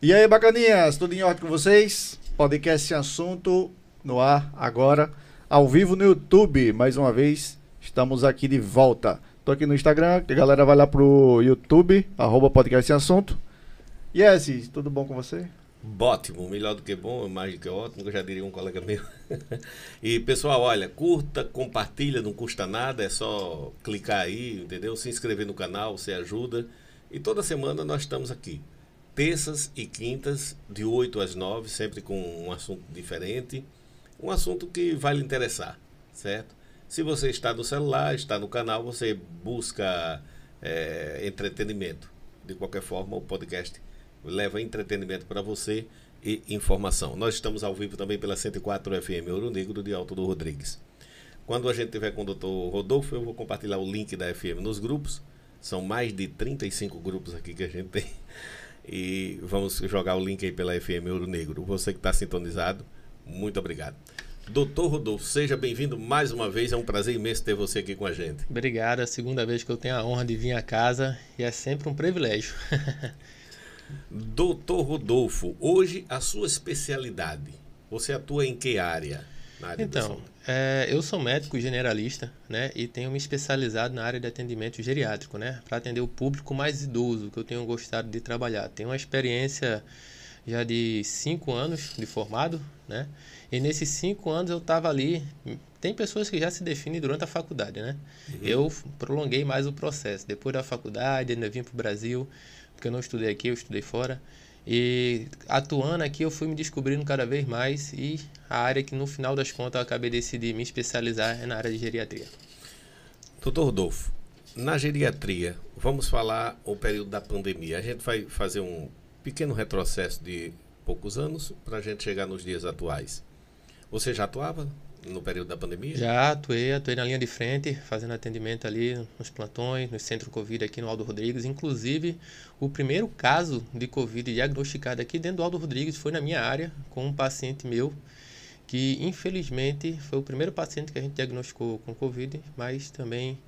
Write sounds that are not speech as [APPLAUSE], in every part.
E aí, bacaninhas, tudo em ordem com vocês? Podcast assunto no ar agora, ao vivo no YouTube. Mais uma vez, estamos aqui de volta. Tô aqui no Instagram, a galera vai lá pro YouTube, arroba podcast assunto. Yes, tudo bom com você? Ótimo, melhor do que bom, mais do que ótimo, que eu já diria um colega meu. [LAUGHS] e pessoal, olha, curta, compartilha, não custa nada, é só clicar aí, entendeu? Se inscrever no canal, você ajuda. E toda semana nós estamos aqui terças e quintas, de 8 às 9, sempre com um assunto diferente. Um assunto que vai lhe interessar, certo? Se você está no celular, está no canal, você busca é, entretenimento. De qualquer forma, o podcast leva entretenimento para você e informação. Nós estamos ao vivo também pela 104 FM Ouro Negro de Alto do Rodrigues. Quando a gente tiver com o doutor Rodolfo, eu vou compartilhar o link da FM nos grupos. São mais de 35 grupos aqui que a gente tem. E vamos jogar o link aí pela FM Ouro Negro. Você que está sintonizado, muito obrigado. Doutor Rodolfo, seja bem-vindo mais uma vez. É um prazer imenso ter você aqui com a gente. Obrigado. É a segunda vez que eu tenho a honra de vir a casa e é sempre um privilégio. [LAUGHS] Doutor Rodolfo, hoje a sua especialidade. Você atua em que área? então, é, eu sou médico generalista, né, e tenho me especializado na área de atendimento geriátrico, né, para atender o público mais idoso, que eu tenho gostado de trabalhar. Tenho uma experiência já de cinco anos de formado, né, e nesses cinco anos eu estava ali. Tem pessoas que já se definem durante a faculdade, né? Uhum. Eu prolonguei mais o processo. Depois da faculdade, ainda vim para o Brasil, porque eu não estudei aqui, eu estudei fora. E atuando aqui, eu fui me descobrindo cada vez mais e a área que no final das contas eu acabei decidindo me especializar é na área de geriatria. Doutor Rodolfo, na geriatria, vamos falar o período da pandemia. A gente vai fazer um pequeno retrocesso de poucos anos para a gente chegar nos dias atuais. Você já atuava no período da pandemia? Já atuei, atuei na linha de frente, fazendo atendimento ali nos plantões, no centro Covid aqui no Aldo Rodrigues. Inclusive, o primeiro caso de Covid diagnosticado aqui dentro do Aldo Rodrigues foi na minha área, com um paciente meu, que infelizmente foi o primeiro paciente que a gente diagnosticou com Covid, mas também.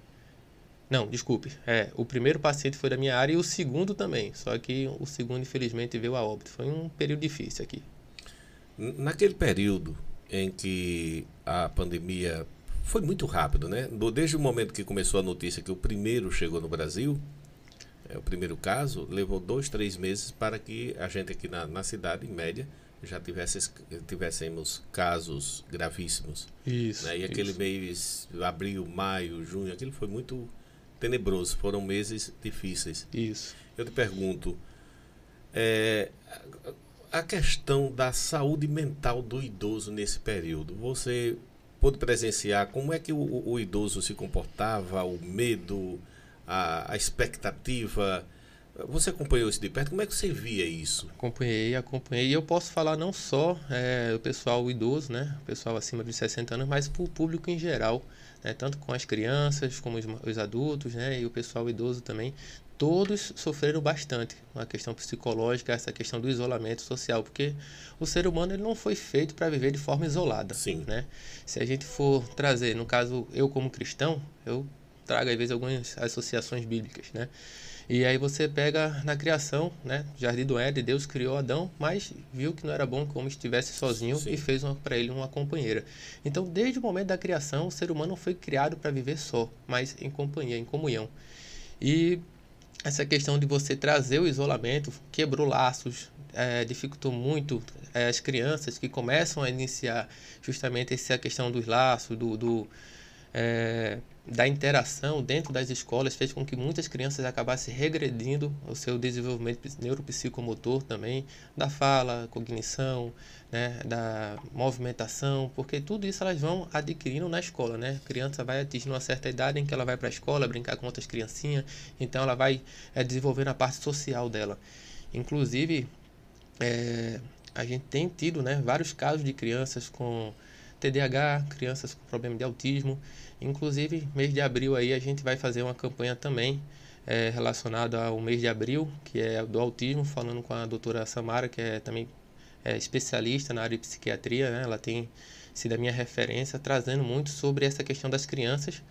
Não, desculpe. É, o primeiro paciente foi da minha área e o segundo também. Só que o segundo, infelizmente, veio a óbito. Foi um período difícil aqui. Naquele período, em que a pandemia foi muito rápido, né? Desde o momento que começou a notícia que o primeiro chegou no Brasil, é, o primeiro caso, levou dois, três meses para que a gente aqui na, na cidade, em média, já tivesse, tivéssemos casos gravíssimos. Isso. Né? E aquele isso. mês, abril, maio, junho, aquilo foi muito tenebroso, foram meses difíceis. Isso. Eu te pergunto, é, a questão da saúde mental do idoso nesse período. Você pôde presenciar como é que o, o idoso se comportava, o medo, a, a, expectativa. Você acompanhou isso de perto? Como é que você via isso? Acompanhei, acompanhei. E eu posso falar não só é, o pessoal idoso, né? O pessoal acima de 60 anos, mas para o público em geral. Né? Tanto com as crianças, como os, os adultos, né? E o pessoal idoso também todos sofreram bastante a questão psicológica, essa questão do isolamento social, porque o ser humano ele não foi feito para viver de forma isolada. Sim. Né? Se a gente for trazer, no caso, eu como cristão, eu trago às vezes algumas associações bíblicas, né? E aí você pega na criação, né? Jardim do Éden, Deus criou Adão, mas viu que não era bom que o homem estivesse sozinho Sim. e fez para ele uma companheira. Então, desde o momento da criação, o ser humano foi criado para viver só, mas em companhia, em comunhão. E essa questão de você trazer o isolamento quebrou laços, é, dificultou muito é, as crianças que começam a iniciar justamente essa questão dos laços, do, do é, da interação dentro das escolas, fez com que muitas crianças acabassem regredindo o seu desenvolvimento neuropsicomotor também, da fala, cognição, né, da movimentação, porque tudo isso elas vão adquirindo na escola, né? A criança vai atingindo uma certa idade em que ela vai para a escola brincar com outras criancinhas, então ela vai é, desenvolvendo a parte social dela. Inclusive, é, a gente tem tido né, vários casos de crianças com TDAH, crianças com problema de autismo. Inclusive, mês de abril aí a gente vai fazer uma campanha também é, relacionada ao mês de abril, que é do autismo, falando com a doutora Samara, que é também é, especialista na área de psiquiatria, né? ela tem sido a minha referência, trazendo muito sobre essa questão das crianças,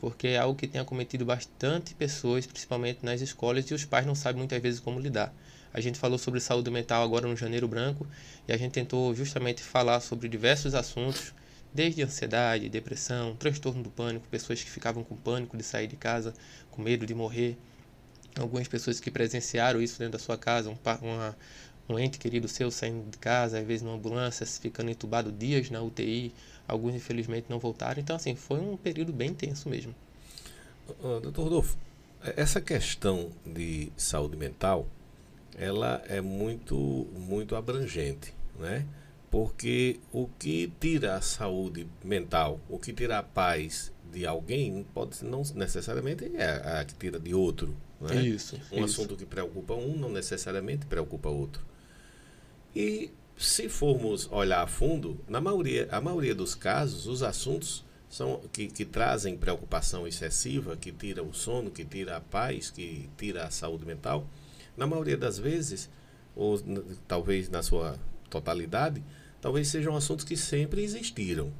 porque é algo que tem acometido bastante pessoas, principalmente nas escolas, e os pais não sabem muitas vezes como lidar. A gente falou sobre saúde mental agora no Janeiro Branco e a gente tentou justamente falar sobre diversos assuntos, desde ansiedade, depressão, transtorno do pânico, pessoas que ficavam com pânico de sair de casa, com medo de morrer, algumas pessoas que presenciaram isso dentro da sua casa, um, uma, um ente querido seu saindo de casa, às vezes numa ambulância, ficando entubado dias na UTI, alguns infelizmente não voltaram. Então, assim, foi um período bem tenso mesmo. Uh, doutor Rodolfo, essa questão de saúde mental, ela é muito, muito abrangente, né? Porque o que tira a saúde mental, o que tira a paz de alguém, pode não necessariamente é a que tira de outro. Né? Isso. Um isso. assunto que preocupa um não necessariamente preocupa outro. E se formos olhar a fundo, na maioria, a maioria dos casos, os assuntos são que, que trazem preocupação excessiva, que tira o sono, que tira a paz, que tira a saúde mental, na maioria das vezes, ou talvez na sua totalidade, talvez sejam assuntos que sempre existiram.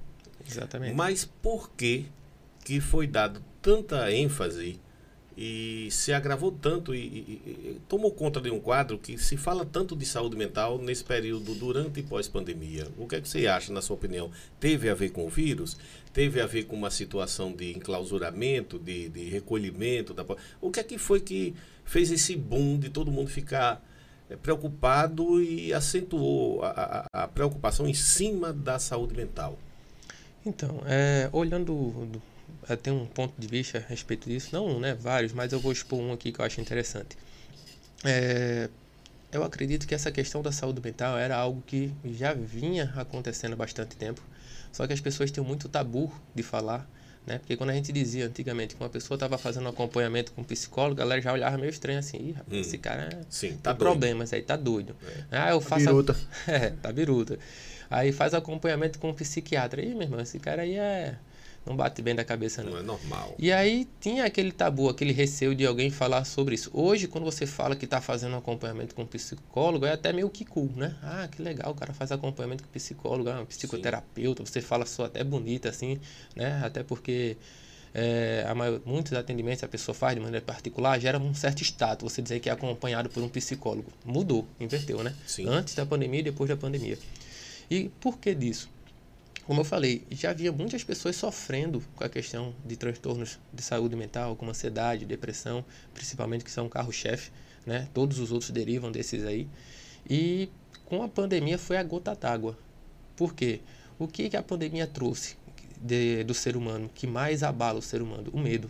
Exatamente. Mas por que que foi dado tanta ênfase e se agravou tanto e, e, e, tomou conta de um quadro que se fala tanto de saúde mental nesse período durante e pós-pandemia. O que é que você acha, na sua opinião? Teve a ver com o vírus? Teve a ver com uma situação de enclausuramento, de, de recolhimento? Da... O que é que foi que fez esse boom de todo mundo ficar é, preocupado e acentuou a, a, a preocupação em cima da saúde mental? Então, é, olhando tem um ponto de vista a respeito disso, não né, vários, mas eu vou expor um aqui que eu acho interessante. É, eu acredito que essa questão da saúde mental era algo que já vinha acontecendo há bastante tempo, só que as pessoas têm muito tabu de falar, né? Porque quando a gente dizia antigamente que uma pessoa estava fazendo um acompanhamento com um psicólogo, a galera já olhava meio estranho assim, Ih, rapaz, hum, esse cara sim, tá tem problemas aí, tá doido. É. Ah, eu Tá faço biruta. A... [LAUGHS] É, tá biruta. Aí faz acompanhamento com um psiquiatra. Ih, meu irmão, esse cara aí é não bate bem da cabeça não. Não é normal. E aí tinha aquele tabu, aquele receio de alguém falar sobre isso. Hoje, quando você fala que está fazendo um acompanhamento com um psicólogo, é até meio que cool, né? Ah, que legal, o cara faz acompanhamento com psicólogo, é um psicoterapeuta, Sim. você fala só até bonita assim, né? Até porque é, a maior, muitos atendimentos a pessoa faz de maneira particular gera um certo status. Você dizer que é acompanhado por um psicólogo. Mudou, inverteu, né? Sim. Antes da pandemia e depois da pandemia. E por que disso? Como eu falei, já havia muitas pessoas sofrendo com a questão de transtornos de saúde mental, como ansiedade, depressão, principalmente que são carro-chefe, né? Todos os outros derivam desses aí. E com a pandemia foi a gota d'água. Por quê? O que, que a pandemia trouxe de, do ser humano que mais abala o ser humano? O medo.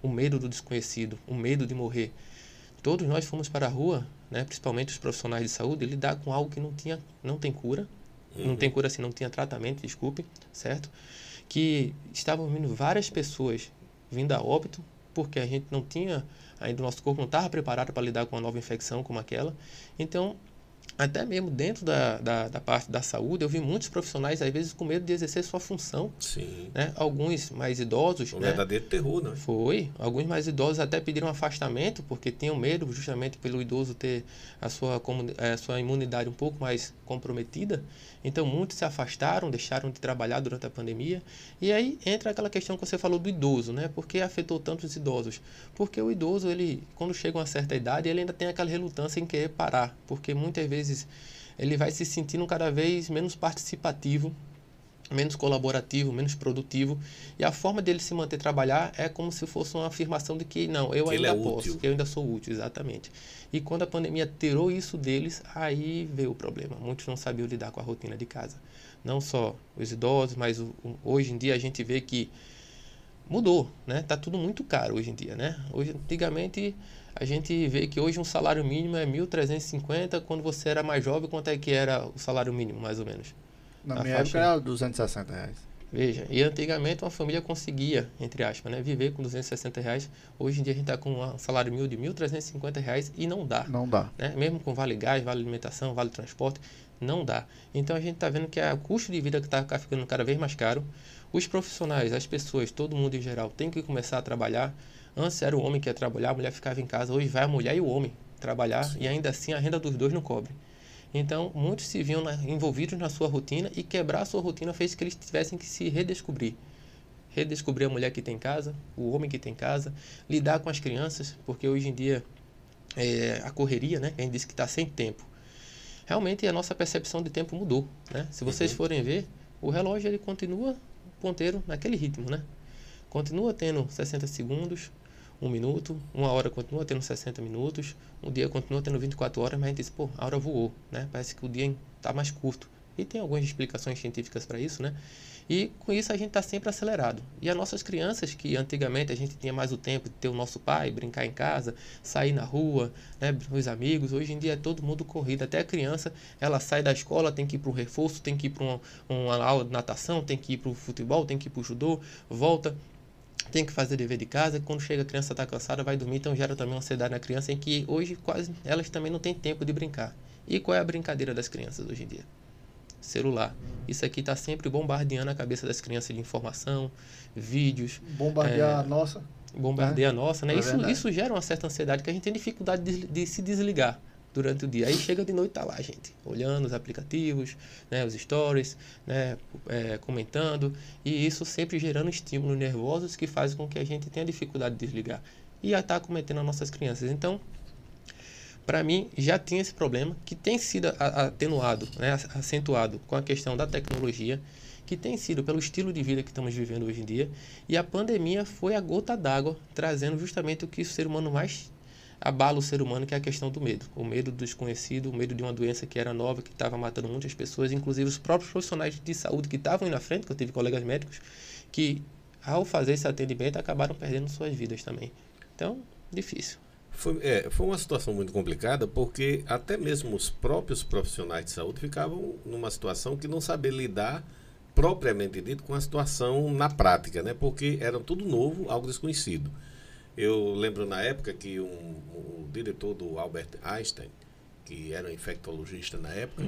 O medo do desconhecido, o medo de morrer. Todos nós fomos para a rua, né, principalmente os profissionais de saúde, lidar com algo que não, tinha, não tem cura, Uhum. Não tem cura assim, não tinha tratamento, desculpe, certo? Que estavam vindo várias pessoas vindo a óbito porque a gente não tinha, ainda o nosso corpo não estava preparado para lidar com uma nova infecção como aquela. Então, até mesmo dentro da, da, da, parte da saúde, eu vi muitos profissionais, às vezes, com medo de exercer sua função. Sim. Né? Alguns mais idosos. Um né? verdadeiro terror, né? Foi. Alguns mais idosos até pediram afastamento, porque tinham medo, justamente pelo idoso ter a sua, a sua imunidade um pouco mais comprometida. Então, muitos se afastaram, deixaram de trabalhar durante a pandemia. E aí entra aquela questão que você falou do idoso, né? Por que afetou tanto os idosos? Porque o idoso, ele, quando chega a uma certa idade, ele ainda tem aquela relutância em querer parar, porque muitas vezes vezes ele vai se sentindo cada vez menos participativo, menos colaborativo, menos produtivo. E a forma dele se manter trabalhar é como se fosse uma afirmação de que não, eu que ainda é posso, útil. que eu ainda sou útil, exatamente. E quando a pandemia tirou isso deles, aí veio o problema. Muitos não sabiam lidar com a rotina de casa. Não só os idosos, mas hoje em dia a gente vê que mudou, né? Tá tudo muito caro hoje em dia, né? Hoje, antigamente a gente vê que hoje um salário mínimo é 1.350, quando você era mais jovem, quanto é que era o salário mínimo, mais ou menos? Na minha faixa- época era 260 reais. Veja, e antigamente uma família conseguia, entre aspas, né, viver com 260 reais. Hoje em dia a gente está com um salário mil de 1.350 reais e não dá. Não dá. Né? Mesmo com vale gás, vale alimentação, vale transporte, não dá. Então a gente está vendo que o custo de vida que está ficando cada vez mais caro. Os profissionais, as pessoas, todo mundo em geral, tem que começar a trabalhar. Antes era o homem que ia trabalhar, a mulher ficava em casa. Hoje vai a mulher e o homem trabalhar e ainda assim a renda dos dois não cobre. Então, muitos se viam na- envolvidos na sua rotina e quebrar a sua rotina fez que eles tivessem que se redescobrir. Redescobrir a mulher que tem casa, o homem que tem casa, lidar com as crianças, porque hoje em dia é, a correria, né? A gente disse que está sem tempo. Realmente a nossa percepção de tempo mudou, né? Se vocês Uhum. forem ver, o relógio ele continua ponteiro naquele ritmo, né? Continua tendo 60 segundos, um minuto, uma hora continua tendo 60 minutos, um dia continua tendo 24 horas, mas a gente diz, pô, a hora voou, né? Parece que o dia está mais curto. E tem algumas explicações científicas para isso, né? E com isso a gente está sempre acelerado. E as nossas crianças, que antigamente a gente tinha mais o tempo de ter o nosso pai, brincar em casa, sair na rua, né, os amigos, hoje em dia é todo mundo corrido. Até a criança, ela sai da escola, tem que ir para um reforço, tem que ir para uma, uma aula de natação, tem que ir para o futebol, tem que ir para o judô, volta, tem que fazer dever de casa. Quando chega a criança está cansada, vai dormir, então gera também uma ansiedade na criança em que hoje quase elas também não têm tempo de brincar. E qual é a brincadeira das crianças hoje em dia? Celular. Isso aqui está sempre bombardeando a cabeça das crianças de informação, vídeos, Bombardear É. a nossa. bombardeia a nossa, né? É isso, verdade. isso gera uma certa ansiedade que a gente tem dificuldade de, de se desligar durante o dia. Aí chega de noite tá lá, gente, olhando os aplicativos, né, os stories, né, é, comentando, e isso sempre gerando estímulos nervosos que fazem com que a gente tenha dificuldade de desligar. E está cometendo as nossas crianças. Então, para mim, já tinha esse problema que tem sido atenuado, né, acentuado com a questão da tecnologia, que tem sido pelo estilo de vida que estamos vivendo hoje em dia, e a pandemia foi a gota d'água, trazendo justamente o que o ser humano mais abala o ser humano, que é a questão do medo. O medo do desconhecido, o medo de uma doença que era nova, que estava matando muitas pessoas, inclusive os próprios profissionais de saúde que estavam aí na frente, que eu tive colegas médicos, que ao fazer esse atendimento acabaram perdendo suas vidas também. Então, difícil. Foi, é, foi uma situação muito complicada porque até mesmo os próprios profissionais de saúde ficavam numa situação que não saber lidar propriamente dito com a situação na prática, né? Porque era tudo novo, algo desconhecido. Eu lembro na época que um, o diretor do Albert Einstein, que era um infectologista na época,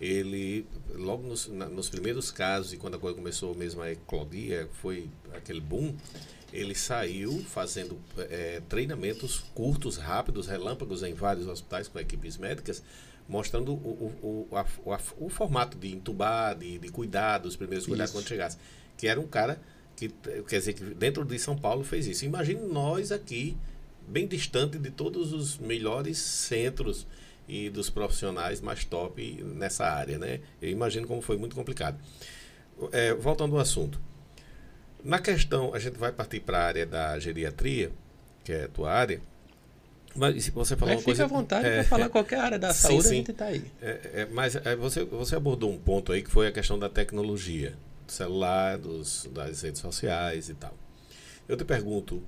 ele, logo nos, na- nos primeiros casos, e quando a coisa começou mesmo a eclodir, foi aquele boom, ele saiu fazendo eh, treinamentos curtos, rápidos, relâmpagos em vários hospitais com equipes médicas, mostrando o, o, o, a- o, a- o formato de intubar, de, de cuidar, dos primeiros cuidados quando chegasse. Que era um cara que, quer dizer, que dentro de São Paulo fez isso. Imagine nós aqui, bem distante de todos os melhores centros e dos profissionais mais top nessa área, né? Eu imagino como foi muito complicado. É, voltando ao assunto. Na questão, a gente vai partir para a área da geriatria, que é a tua área. Mas se você falar uma fica coisa. à vontade é, para falar qualquer área da Sim, saúde, sim. a gente está aí. é, é, mas é, você, você abordou um ponto aí que foi a questão da tecnologia, celular, dos, das redes sociais e tal. Eu te pergunto,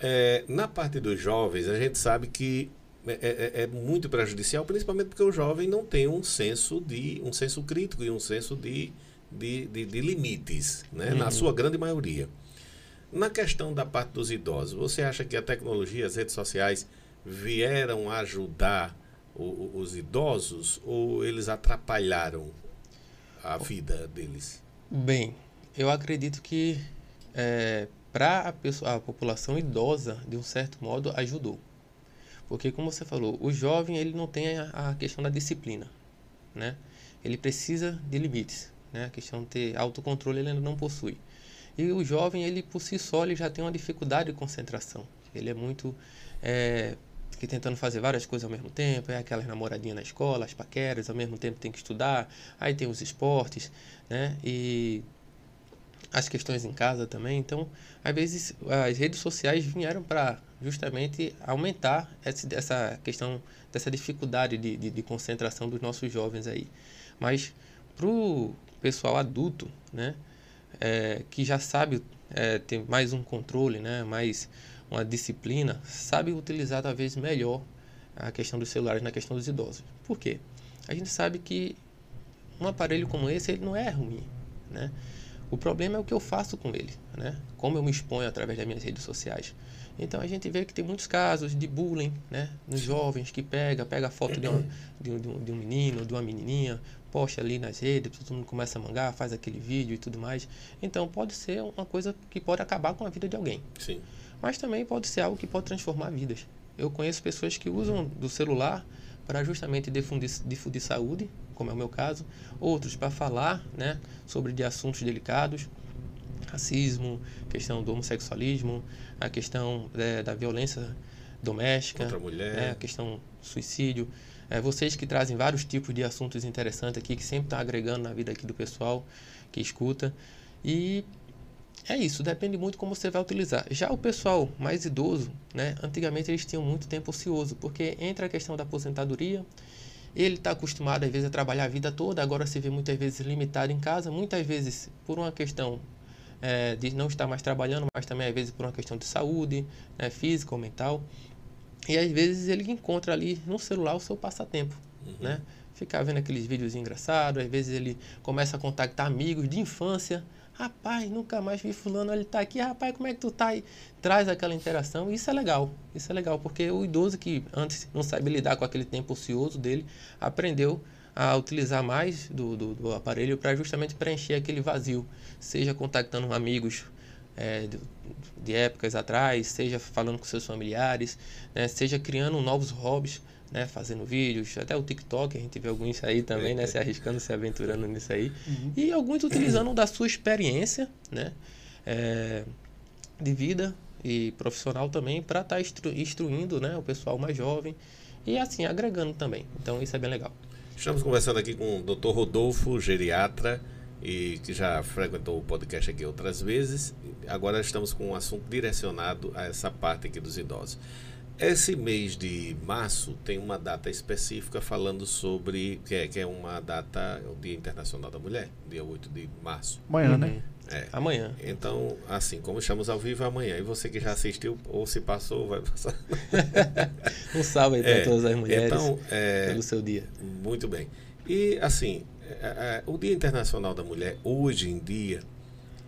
é, na parte dos jovens, a gente sabe que é, é- é muito prejudicial, principalmente porque o jovem não tem um senso de um senso crítico e um senso de, de, de, de limites, né? na Uhum. sua grande maioria. Na questão da parte dos idosos, você acha que a tecnologia, as redes sociais vieram ajudar o- os idosos ou eles atrapalharam a vida deles? Bem, eu acredito que para a, pessoa- a população idosa, de um certo modo, ajudou. Porque, como você falou, o jovem ele não tem a, a questão da disciplina, né? Ele precisa de limites, né? A questão de ter autocontrole ele ainda não possui. E o jovem, ele por si só, ele já tem uma dificuldade de concentração. Ele é muito é, que tentando fazer várias coisas ao mesmo tempo, é aquelas namoradinhas na escola, as paqueras, ao mesmo tempo tem que estudar, aí tem os esportes, né? E as questões em casa também. Então, às vezes, as redes sociais vieram para justamente aumentar essa questão dessa dificuldade de, de, de concentração dos nossos jovens aí. Mas para o pessoal adulto, né, é, que já sabe é, ter mais um controle, né, mais uma disciplina, sabe utilizar talvez melhor a questão dos celulares na questão dos idosos. Por quê? A gente sabe que um aparelho como esse ele não é ruim, né? O problema é o que eu faço com ele, né? Como eu me exponho através das minhas redes sociais. Então a gente vê que tem muitos casos de bullying, né? Nos jovens que pega, pega a foto de, uma, de, um, de um- de um menino, de uma menininha, posta ali nas redes, todo mundo começa a mangar, faz aquele vídeo e tudo mais. Então pode ser uma coisa que pode acabar com a vida de alguém Sim. Mas também pode ser algo que pode transformar vidas. Eu conheço pessoas que usam do celular para justamente difundir, difundir saúde, como é o meu caso, outros para falar né, sobre de assuntos delicados, racismo, questão do homossexualismo, a questão eh, da violência doméstica, Contra a mulher. né, a questão do suicídio. É, vocês que trazem vários tipos de assuntos interessantes aqui, que sempre estão agregando na vida aqui do pessoal que escuta. E é isso, depende muito como você vai utilizar. Já o pessoal mais idoso, né, antigamente eles tinham muito tempo ocioso, porque entra a questão da aposentadoria, ele está acostumado às vezes a trabalhar a vida toda, agora se vê muitas vezes limitado em casa, muitas vezes por uma questão é, de não estar mais trabalhando, mas também às vezes por uma questão de saúde, né, física ou mental. E às vezes ele encontra ali no celular o seu passatempo, Uhum. né? Ficar vendo aqueles vídeos engraçados, às vezes ele começa a contactar amigos de infância. Rapaz, nunca mais vi fulano, ele tá aqui, rapaz, como é que tu tá aí? Traz aquela interação, isso é legal, isso é legal, porque o idoso que antes não sabia lidar com aquele tempo ocioso dele, aprendeu a utilizar mais do, do, do aparelho para justamente preencher aquele vazio, seja contactando amigos é, de, de épocas atrás, seja falando com seus familiares, né, seja criando novos hobbies, né, fazendo vídeos, até o TikTok, a gente vê alguns aí também, né, se arriscando, se aventurando nisso aí, e alguns utilizando da sua experiência, né, é, de vida e profissional também para estar instru instruindo, né, o pessoal mais jovem e assim agregando também. Então isso é bem legal. Estamos conversando aqui com o Dr. Rodolfo, geriatra, e que já frequentou o podcast aqui outras vezes. Agora estamos com um assunto direcionado a essa parte aqui dos idosos. Esse mês de março tem uma data específica falando sobre, que é, que é uma data, é o Dia Internacional da Mulher, dia 8 de março. Amanhã, Uhum. né? É. Amanhã. Então, assim, como estamos ao vivo é amanhã, e você que já assistiu ou se passou, vai passar. [LAUGHS] Um salve aí para É, todas as mulheres Então, é, pelo seu dia. Muito bem. E assim, é, é, o Dia Internacional da Mulher, hoje em dia,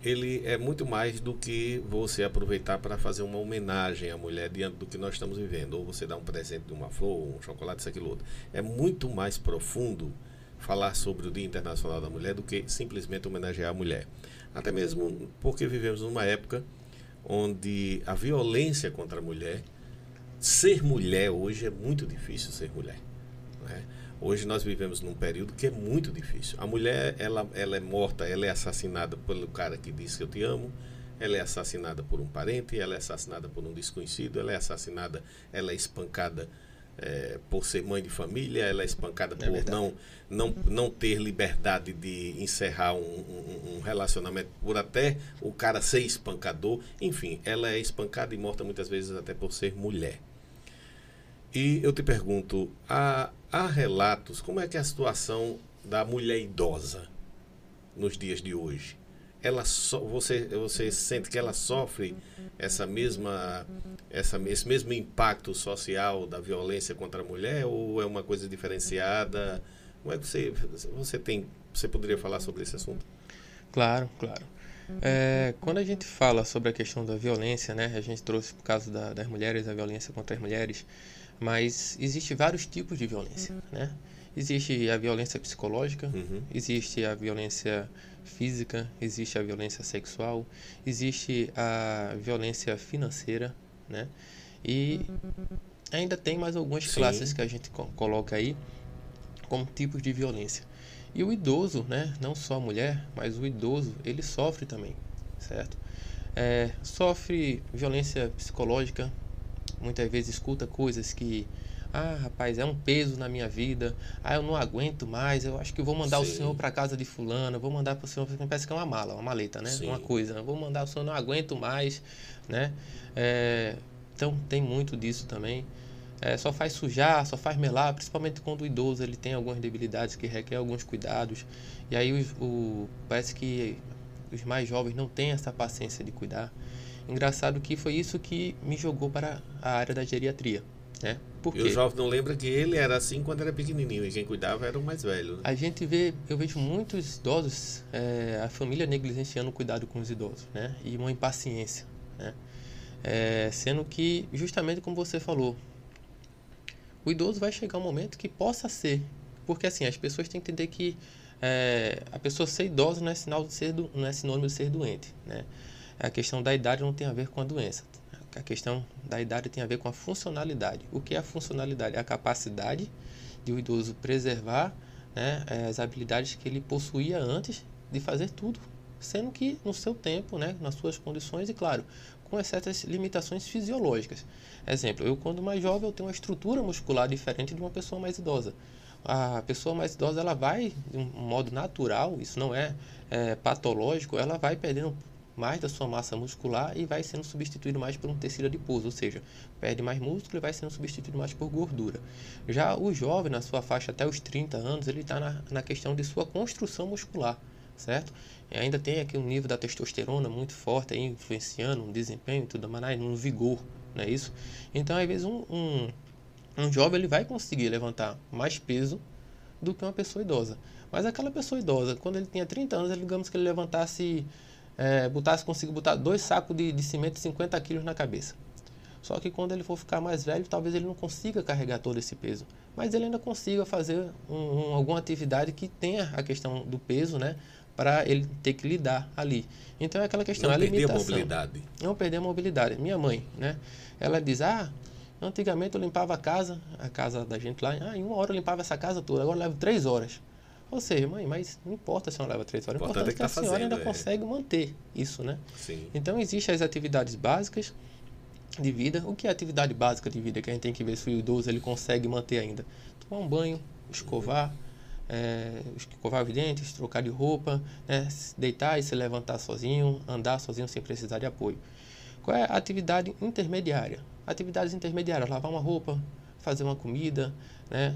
ele é muito mais do que você aproveitar para fazer uma homenagem à mulher diante do que nós estamos vivendo. Ou você dar um presente de uma flor, um chocolate, isso, aquilo, outro. É muito mais profundo falar sobre o Dia Internacional da Mulher do que simplesmente homenagear a mulher. Até mesmo porque vivemos numa época onde a violência contra a mulher, ser mulher hoje é muito difícil ser mulher. né? Hoje nós vivemos num período que é muito difícil. A mulher, ela, ela é morta, ela é assassinada pelo cara que diz que eu te amo, ela é assassinada por um parente, ela é assassinada por um desconhecido, ela é assassinada, ela é espancada eh, por ser mãe de família, ela é espancada por verdade. não, não, não ter liberdade de encerrar um, um- um relacionamento, por até o cara ser espancador. Enfim, ela é espancada e morta muitas vezes até por ser mulher. E eu te pergunto, há, há relatos, como é que é a situação da mulher idosa nos dias de hoje? Ela so, você, você sente que ela sofre essa mesma, essa, esse mesmo impacto social da violência contra a mulher ou é uma coisa diferenciada? Como é que você, você tem, você poderia falar sobre esse assunto? Claro, claro. É, quando a gente fala sobre a questão da violência, né, a gente trouxe o caso da- das mulheres, a violência contra as mulheres, mas existe vários tipos de violência, né? Existe a violência psicológica, Uhum. existe a violência física, existe a violência sexual, existe a violência financeira, né? E ainda tem mais algumas Sim. classes que a gente co- coloca aí como tipos de violência. E o idoso, né, não só a mulher, mas o idoso, ele sofre também, certo? É, sofre violência psicológica, muitas vezes escuta coisas que, ah, rapaz, é um peso na minha vida, ah, eu não aguento mais, eu acho que vou mandar o Sim. senhor para casa de fulano, vou mandar para o senhor, parece que é uma mala, uma maleta, né? Sim. Uma coisa, vou mandar o senhor, não aguento mais, né? É, então tem muito disso também. É, só faz sujar, só faz melar, principalmente quando o idoso ele tem algumas debilidades que requer alguns cuidados. E aí os- o, parece que os mais jovens não têm essa paciência de cuidar. Engraçado que foi isso que me jogou para a área da geriatria, né? Por E o jovem não lembra que ele era assim quando era pequenininho e quem cuidava era o mais velho. né? A gente vê, eu vejo muitos idosos, é, a família negligenciando o cuidado com os idosos, né? E uma impaciência, né? É, sendo que, justamente como você falou, o idoso vai chegar um momento que possa ser, porque assim, as pessoas têm que entender que é, a pessoa ser idosa não é, sinal de ser do, não é sinônimo de ser doente, né? A questão da idade não tem a ver com a doença. A questão da idade tem a ver com a funcionalidade. O que é a funcionalidade? É a capacidade de o idoso preservar né, eh, as habilidades que ele possuía antes de fazer tudo, sendo que no seu tempo, né, nas suas condições e claro, com certas limitações fisiológicas. Exemplo, eu quando mais jovem eu tenho uma estrutura muscular diferente de uma pessoa mais idosa. A pessoa mais idosa ela vai de um modo natural, isso não é, é patológico, ela vai perdendo mais da sua massa muscular e vai sendo substituído mais por um tecido adiposo, ou seja, perde mais músculo e vai sendo substituído mais por gordura. Já o jovem, na sua faixa até os 30 anos, ele está na, na questão de sua construção muscular, certo? E ainda tem aqui um nível da testosterona muito forte aí, influenciando no desempenho e tudo mais, no vigor, não é isso? Então, às vezes, um, um, um jovem ele vai conseguir levantar mais peso do que uma pessoa idosa. Mas aquela pessoa idosa, quando ele tinha 30 anos, digamos que ele levantasse é, botasse, consigo botar dois sacos de, de cimento de 50 quilos na cabeça. Só que quando ele for ficar mais velho, talvez ele não consiga carregar todo esse peso. Mas ele ainda consiga fazer um, um, alguma atividade que tenha a questão do peso, né? Para ele ter que lidar ali. Então é aquela questão, não a limitação. Não perder a mobilidade. Não perder a mobilidade. Minha mãe, né? Ela diz, ah, antigamente eu limpava a casa, a casa da gente lá, ah, em uma hora eu limpava essa casa toda, agora eu levo três horas. Ou seja, mãe, mas não importa se não leva três horas, o importante é que, que a tá senhora fazendo, ainda é. consegue manter isso, né? Sim. Então, existem as atividades básicas de vida. O que é atividade básica de vida que a gente tem que ver se o idoso ele consegue manter ainda? Tomar um banho, escovar, é, escovar os dentes, trocar de roupa, né? deitar e se levantar sozinho, andar sozinho sem precisar de apoio. Qual é a atividade intermediária? Atividades intermediárias, lavar uma roupa, fazer uma comida, né?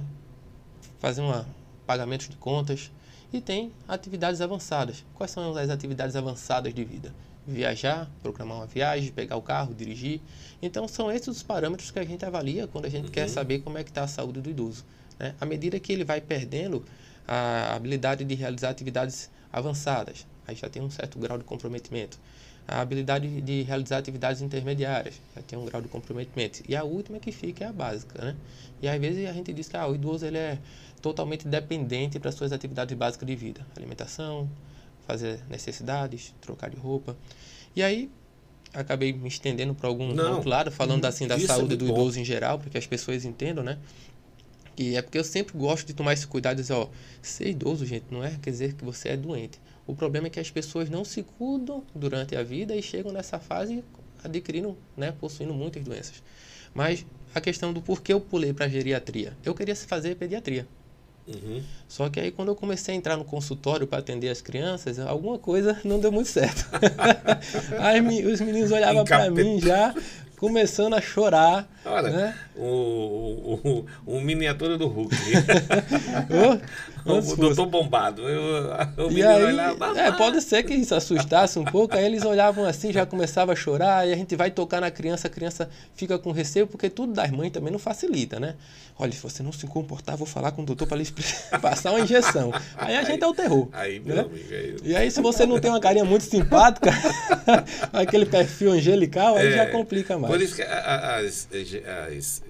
fazer uma pagamentos de contas e tem atividades avançadas. Quais são as atividades avançadas de vida? Viajar, programar uma viagem, pegar o carro, dirigir. Então, são esses os parâmetros que a gente avalia quando a gente uhum. quer saber como é que está a saúde do idoso. Né? À medida que ele vai perdendo a habilidade de realizar atividades avançadas, aí já tem um certo grau de comprometimento. A habilidade de realizar atividades intermediárias, já tem um grau de comprometimento. E a última que fica é a básica, né? E às vezes a gente diz que ah, o idoso ele é totalmente dependente para suas atividades básicas de vida, alimentação, fazer necessidades, trocar de roupa. E aí acabei me estendendo para algum Não, outro lado, falando assim da é saúde é do idoso bom. em geral, para que as pessoas entendam, né? E é porque eu sempre gosto de tomar esse cuidado e dizer, ó, ser idoso, gente, não é quer dizer que você é doente. O problema é que as pessoas não se cuidam durante a vida e chegam nessa fase adquirindo, né, possuindo muitas doenças. Mas a questão do porquê eu pulei para geriatria. Eu queria fazer pediatria. Uhum. Só que aí quando eu comecei a entrar no consultório para atender as crianças, alguma coisa [LAUGHS] não deu muito certo. [LAUGHS] aí os meninos olhavam para mim já começando a chorar. Olha, né? O, o, o, miniatura do Hulk. [LAUGHS] o doutor bombado. Eu, o e aí, olhava, é, pode ser que isso assustasse um pouco. Aí eles olhavam assim, já começava a chorar. E a gente vai tocar na criança, a criança fica com receio, porque tudo das mães também não facilita, né? Olha, se você não se comportar, vou falar com o doutor para ele [LAUGHS] passar uma injeção. Aí a gente aí, é o terror. Aí, meu né? amigo, aí... E aí, se você não tem uma carinha muito simpática, [LAUGHS] aquele perfil angelical, aí é, já complica mais. Por isso que as, as,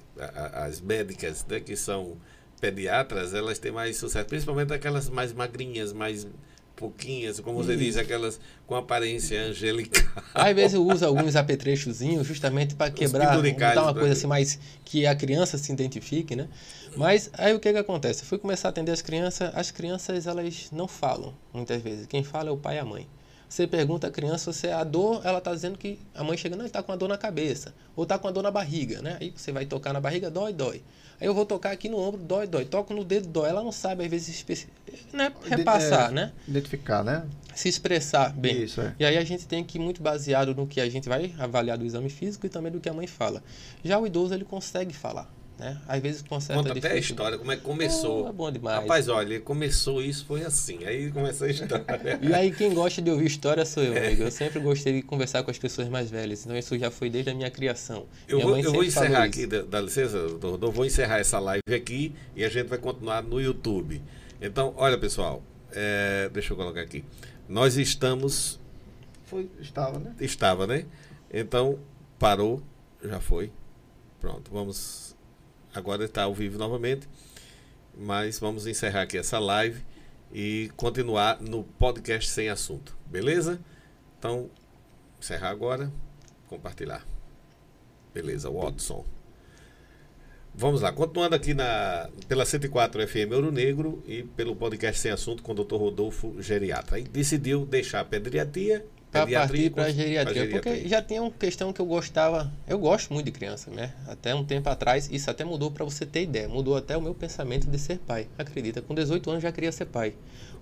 as médicas, né, que são pediatras, elas têm mais sucesso, principalmente aquelas mais magrinhas, mais pouquinhas, como você diz, aquelas com aparência angelical. Às vezes eu uso alguns apetrechozinhos justamente para quebrar, dar uma coisa assim mais que a criança se identifique, né? Mas aí o que que acontece? Eu fui começar a atender as crianças, as crianças elas não falam muitas vezes. Quem fala é o pai e a mãe. Você pergunta à criança se a dor, ela está dizendo que a mãe chega, não, ele está com a dor na cabeça, ou está com a dor na barriga, né? Aí você vai tocar na barriga, dói, dói. Aí eu vou tocar aqui no ombro, dói, dói. Toco no dedo, dói. Ela não sabe, às vezes, né? repassar, é, né? Identificar, né? Se expressar bem. Isso, é. E aí a gente tem que ir muito baseado no que a gente vai avaliar do exame físico e também do que a mãe fala. Já o idoso, ele consegue falar. Né? Às vezes com certa Conta até a história, como é que começou. Oh, é bom demais. Rapaz, olha, começou isso, foi assim. Aí começou a história. [LAUGHS] e aí quem gosta de ouvir história sou eu, amigo. Eu sempre gostei de conversar com as pessoas mais velhas. Então isso já foi desde a minha criação. Eu minha vou, eu vou encerrar aqui, dá, dá licença, doutor, vou encerrar essa live aqui e a gente vai continuar no YouTube. Então, olha pessoal, é, deixa eu colocar aqui. Nós estamos. Foi, estava, né? Estava, né? Então, parou, já foi. Pronto, vamos agora está ao vivo novamente. Mas vamos encerrar aqui essa live e continuar no podcast sem assunto. Beleza? Então, encerrar agora, compartilhar. Beleza, Watson. Vamos lá, continuando aqui na, pela 104 FM Ouro Negro e pelo podcast Sem Assunto com o Dr. Rodolfo Geriatra. Aí decidiu deixar a pediatria para partir para geriatria, pra porque geriatria. já tinha uma questão que eu gostava, eu gosto muito de criança, né? Até um tempo atrás, isso até mudou para você ter ideia, mudou até o meu pensamento de ser pai. Acredita, com 18 anos já queria ser pai.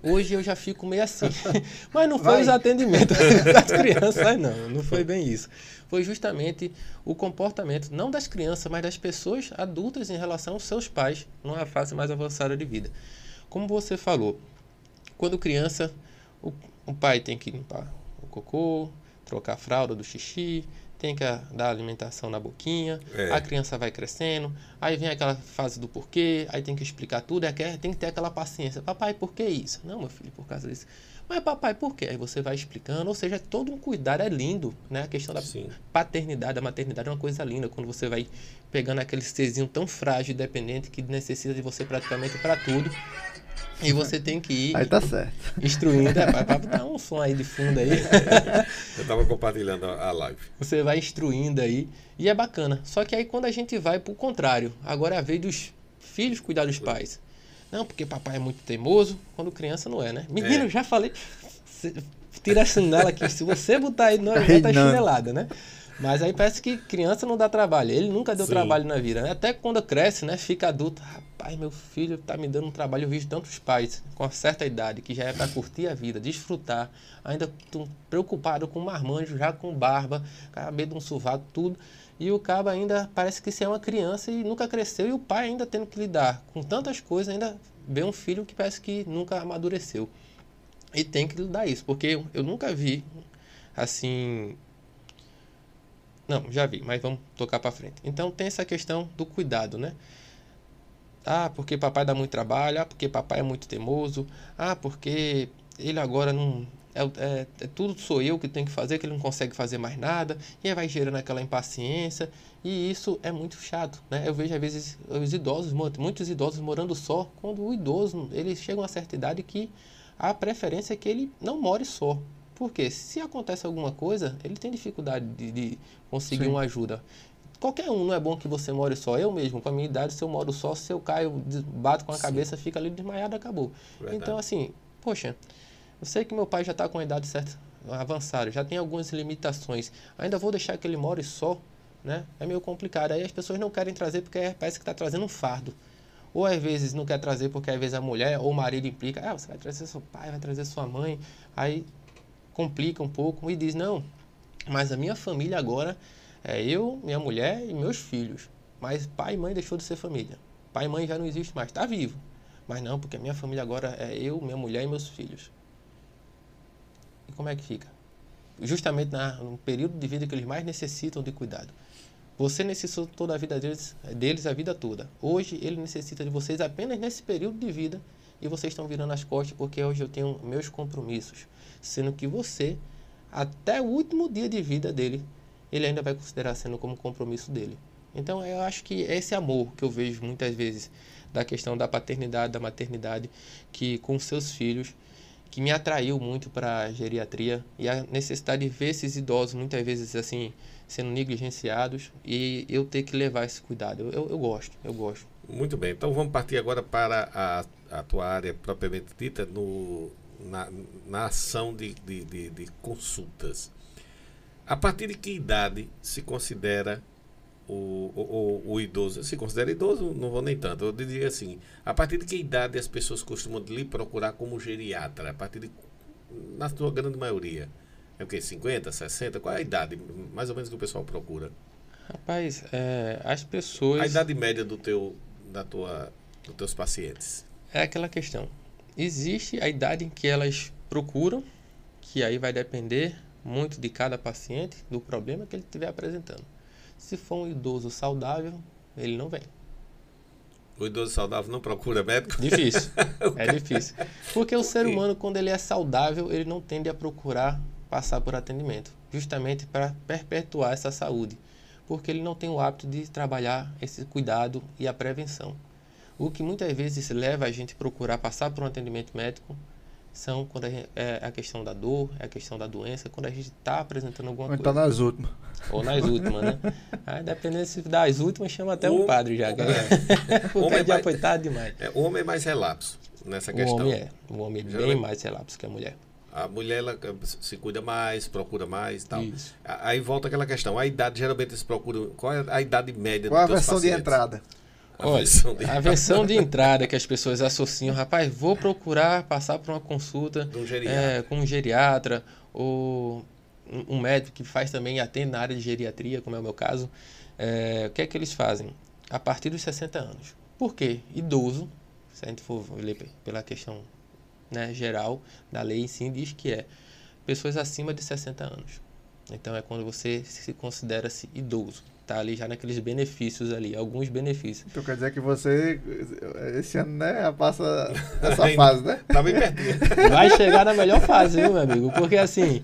Hoje eu já fico meio assim. [LAUGHS] Mas não foi Vai. os atendimentos [LAUGHS] das crianças, não, não foi bem isso. Foi justamente o comportamento, não das crianças, mas das pessoas adultas em relação aos seus pais numa fase mais avançada de vida. Como você falou, quando criança, o, o pai tem que limpar cocô, trocar a fralda do xixi, tem que dar alimentação na boquinha, É. a criança vai crescendo, aí vem aquela fase do porquê, aí tem que explicar tudo, é que- tem que ter aquela paciência. Papai, por que isso? Não, meu filho, por causa disso. Mas papai, por quê? Aí você vai explicando, ou seja, é todo um cuidado, é lindo, né? A questão da Sim. paternidade, a maternidade é uma coisa linda, quando você vai pegando aquele serzinho tão frágil e dependente que necessita de você praticamente para tudo. E você [LAUGHS] tem que ir Aí tá certo. instruindo, [LAUGHS] é, vai dar um som aí de fundo aí. [LAUGHS] Eu tava compartilhando a a live. Você vai instruindo aí e é bacana. Só que aí quando a gente vai pro contrário, agora é a vez dos filhos cuidar dos pais. Não, porque papai é muito teimoso, quando criança não é, né? Menino, É. já falei, cê- tira a chinela aqui, se você botar aí, não Tá vai tá reinando. chinelada, né? Mas aí parece que criança não dá trabalho. Ele nunca deu Sim. trabalho na vida, né? Até quando cresce, né? Fica adulto. Rapaz, meu filho tá me dando um trabalho. Eu vejo tantos pais com uma certa idade que já é para curtir a vida, desfrutar, ainda tão preocupado com marmanjo, já com barba, cabelo de um sovaco, tudo. E o cabo ainda parece que se é uma criança e nunca cresceu. E o pai ainda tendo que lidar com tantas coisas, ainda vê um filho que parece que nunca amadureceu. E tem que lidar isso, porque eu, nunca vi, assim, não, já vi, mas vamos tocar para frente. Então tem essa questão do cuidado, né? Ah, porque papai dá muito trabalho, ah, porque papai é muito teimoso, ah, porque ele agora não. É, é, é tudo sou eu que tenho que fazer, que ele não consegue fazer mais nada, e aí vai gerando aquela impaciência, e isso é muito chato, né? Eu vejo às vezes os idosos, muitos idosos morando só, quando o idoso, ele chega a uma certa idade que a preferência é que ele não more só. Porque se acontece alguma coisa, ele tem dificuldade de, de conseguir Sim. uma ajuda. Qualquer um, não é bom que você more só. Eu mesmo, com a minha idade, se eu moro só, se eu caio, bato com a Sim. cabeça, fica ali desmaiado, acabou. Verdade. Então, assim, poxa, eu sei que meu pai já está com a idade certa, avançada, já tem algumas limitações. Ainda vou deixar que ele more só, né? É meio complicado. Aí as pessoas não querem trazer porque parece que está trazendo um fardo. Ou às vezes não quer trazer porque às vezes a mulher ou o marido implica, ah, você vai trazer seu pai, vai trazer sua mãe. Aí complica um pouco e diz, não, mas a minha família agora é eu, minha mulher e meus filhos. Mas pai e mãe deixou de ser família. Pai e mãe já não existe mais, está vivo. Mas não, porque a minha família agora é eu, minha mulher e meus filhos. E como é que fica? Justamente na, no período de vida que eles mais necessitam de cuidado. Você necessitou toda a vida deles, deles a vida toda. Hoje ele necessita de vocês apenas nesse período de vida e vocês estão virando as costas porque hoje eu tenho meus compromissos. Sendo que você, até o último dia de vida dele, ele ainda vai considerar sendo como compromisso dele. Então eu acho que esse amor que eu vejo muitas vezes da questão da paternidade, da maternidade, que com seus filhos, que me atraiu muito para a geriatria e a necessidade de ver esses idosos muitas vezes assim sendo negligenciados e eu ter que levar esse cuidado. Eu, eu, eu gosto, eu gosto. Muito bem, então vamos partir agora para a, a tua área propriamente dita no, na, na ação de, de, de, de consultas. A partir de que idade se considera o, o, o, idoso? Se considera idoso, não vou nem tanto. Eu diria assim: a partir de que idade as pessoas costumam lhe procurar como geriatra? A partir de. Na sua grande maioria. É o quê? 50, 60? Qual é a idade mais ou menos que o pessoal procura? Rapaz, é, as pessoas. A idade média do teu, da tua, dos teus pacientes. É aquela questão. Existe a idade em que elas procuram, que aí vai depender muito de cada paciente, do problema que ele estiver apresentando. Se for um idoso saudável, ele não vem. O idoso saudável não procura médico? Difícil. [LAUGHS] é difícil. Porque o ser humano, quando ele é saudável, ele não tende a procurar passar por atendimento, justamente para perpetuar essa saúde, porque ele não tem o hábito de trabalhar esse cuidado e a prevenção. O que muitas vezes leva a gente a procurar passar por um atendimento médico são quando a, gente, é a questão da dor, é a questão da doença, quando a gente está apresentando alguma Ou coisa. então nas últimas. Ou nas últimas, né? Aí, dependendo se das últimas, chama até O- um padre já. que- É. [LAUGHS] Porque Homem é de vai- apoitado demais. É, o homem é mais relapso nessa O questão. homem é. O homem é bem mais relapso que a mulher. A mulher ela se cuida mais, procura mais e tal. Isso. Aí volta aquela questão. A idade, geralmente eles procuram. Qual é a idade média Qual a versão de pacientes? entrada? A Olha, versão de, a versão de [LAUGHS] entrada que as pessoas associam, rapaz, vou procurar passar por uma consulta um é, com um geriatra ou um médico que faz também atende na área de geriatria, como é o meu caso. É, o que é que eles fazem? A partir dos 60 anos. Por quê? Idoso, se a gente for ler pe- pela questão né, geral da lei em si, diz que é pessoas acima de 60 anos. Então é quando você se considera-se idoso. Tá ali já naqueles benefícios ali, alguns benefícios. Então quer dizer que você, esse ano, né, passa [LAUGHS] essa fase, né? Tá bem pertinho. [LAUGHS] Vai chegar na melhor fase, viu, meu amigo? Porque assim,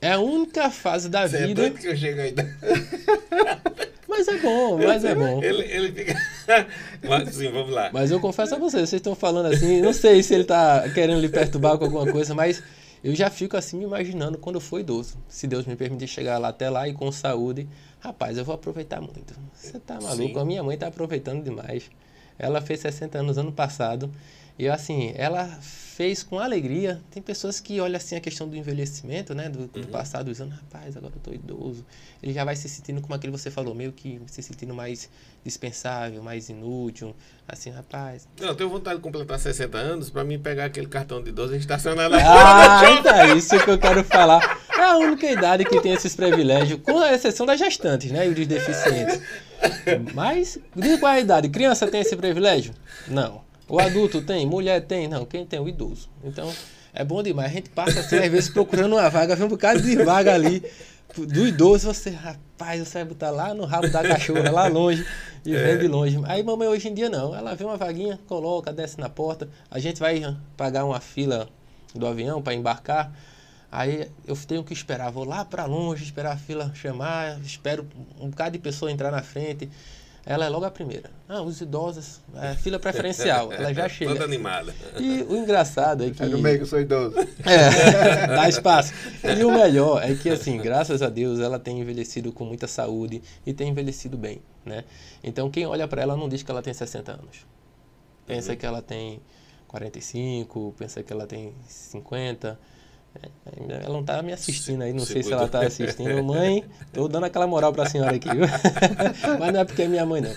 é a única fase da Você é vida. doido que eu chego ainda. [LAUGHS] Mas é bom, mas é bom. Ele, ele fica. Mas sim, vamos lá. Mas eu confesso a vocês, vocês estão falando assim, não sei se ele tá querendo lhe perturbar com alguma coisa, mas eu já fico assim me imaginando quando eu for idoso. Se Deus me permitir chegar lá até lá e com saúde, rapaz, eu vou aproveitar muito. Você tá maluco? Sim. A minha mãe tá aproveitando demais. Ela fez 60 anos ano passado e assim, ela fez com alegria. Tem pessoas que olham assim a questão do envelhecimento, né, do, do passar dos anos, rapaz, agora eu tô idoso. Ele já vai se sentindo como aquele que você falou, meio que se sentindo mais dispensável, mais inútil, assim, rapaz. Não, eu tenho vontade de completar 60 anos pra mim pegar aquele cartão de idoso e estacionar na Ah, [LAUGHS] então é isso que eu quero falar. É a única idade que tem esses privilégios, com exceção das gestantes, né? E dos deficientes. Mas, diz qual é a idade? Criança tem esse privilégio? Não. O adulto tem? Mulher tem? Não. Quem tem? O idoso. Então, é bom demais. A gente passa, assim, às vezes, procurando uma vaga, vem um bocado de vaga ali. Do idoso, você, rapaz, você vai botar lá no rabo da cachorra, lá longe, e vem de longe. Aí, mamãe, hoje em dia, não. Ela vê uma vaguinha, coloca, desce na porta. A gente vai pagar uma fila do avião para embarcar. Aí eu tenho que esperar, vou lá para longe, esperar a fila chamar, espero um bocado de pessoa entrar na frente. Ela é logo a primeira. Ah, os idosos, é, fila preferencial, [LAUGHS] ela já Toda chega. animada. E o engraçado é que. É no meio que eu sou idoso. É, [LAUGHS] dá espaço. E o melhor é que, assim, graças a Deus, ela tem envelhecido com muita saúde e tem envelhecido bem, né? Então, quem olha para ela não diz que ela tem 60 anos. Pensa que ela tem 45, pensa que ela tem 50. Ela não tá me assistindo aí, não sei se ela tá assistindo. Mãe, tô dando aquela moral pra senhora aqui, viu? [LAUGHS] Mas não é porque é minha mãe, não.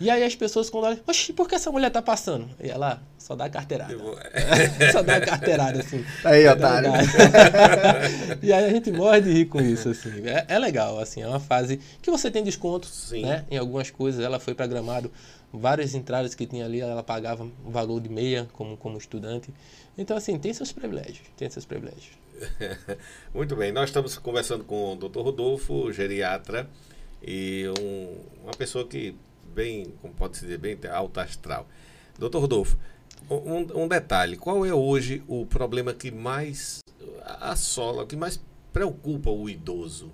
E aí as pessoas quando olham, oxi, por que essa mulher tá passando? E ela só dá carteirada. Vou- [LAUGHS] só dá carteirada, assim. Aí, Tá otário. [LAUGHS] e aí a gente morre de rir com isso, assim. É, é legal, assim, é uma fase que você tem desconto, Sim. né? Em algumas coisas, ela foi para Gramado, várias entradas que tinha ali, ela pagava um valor de meia como, como estudante. Então, assim, tem seus privilégios, tem seus privilégios. [LAUGHS] Muito bem, nós estamos conversando com o Dr. Rodolfo, geriatra, e um- uma pessoa que bem, como pode se dizer, bem alta astral. Dr. Rodolfo, um, um detalhe, qual é hoje o problema que mais assola, que mais preocupa o idoso?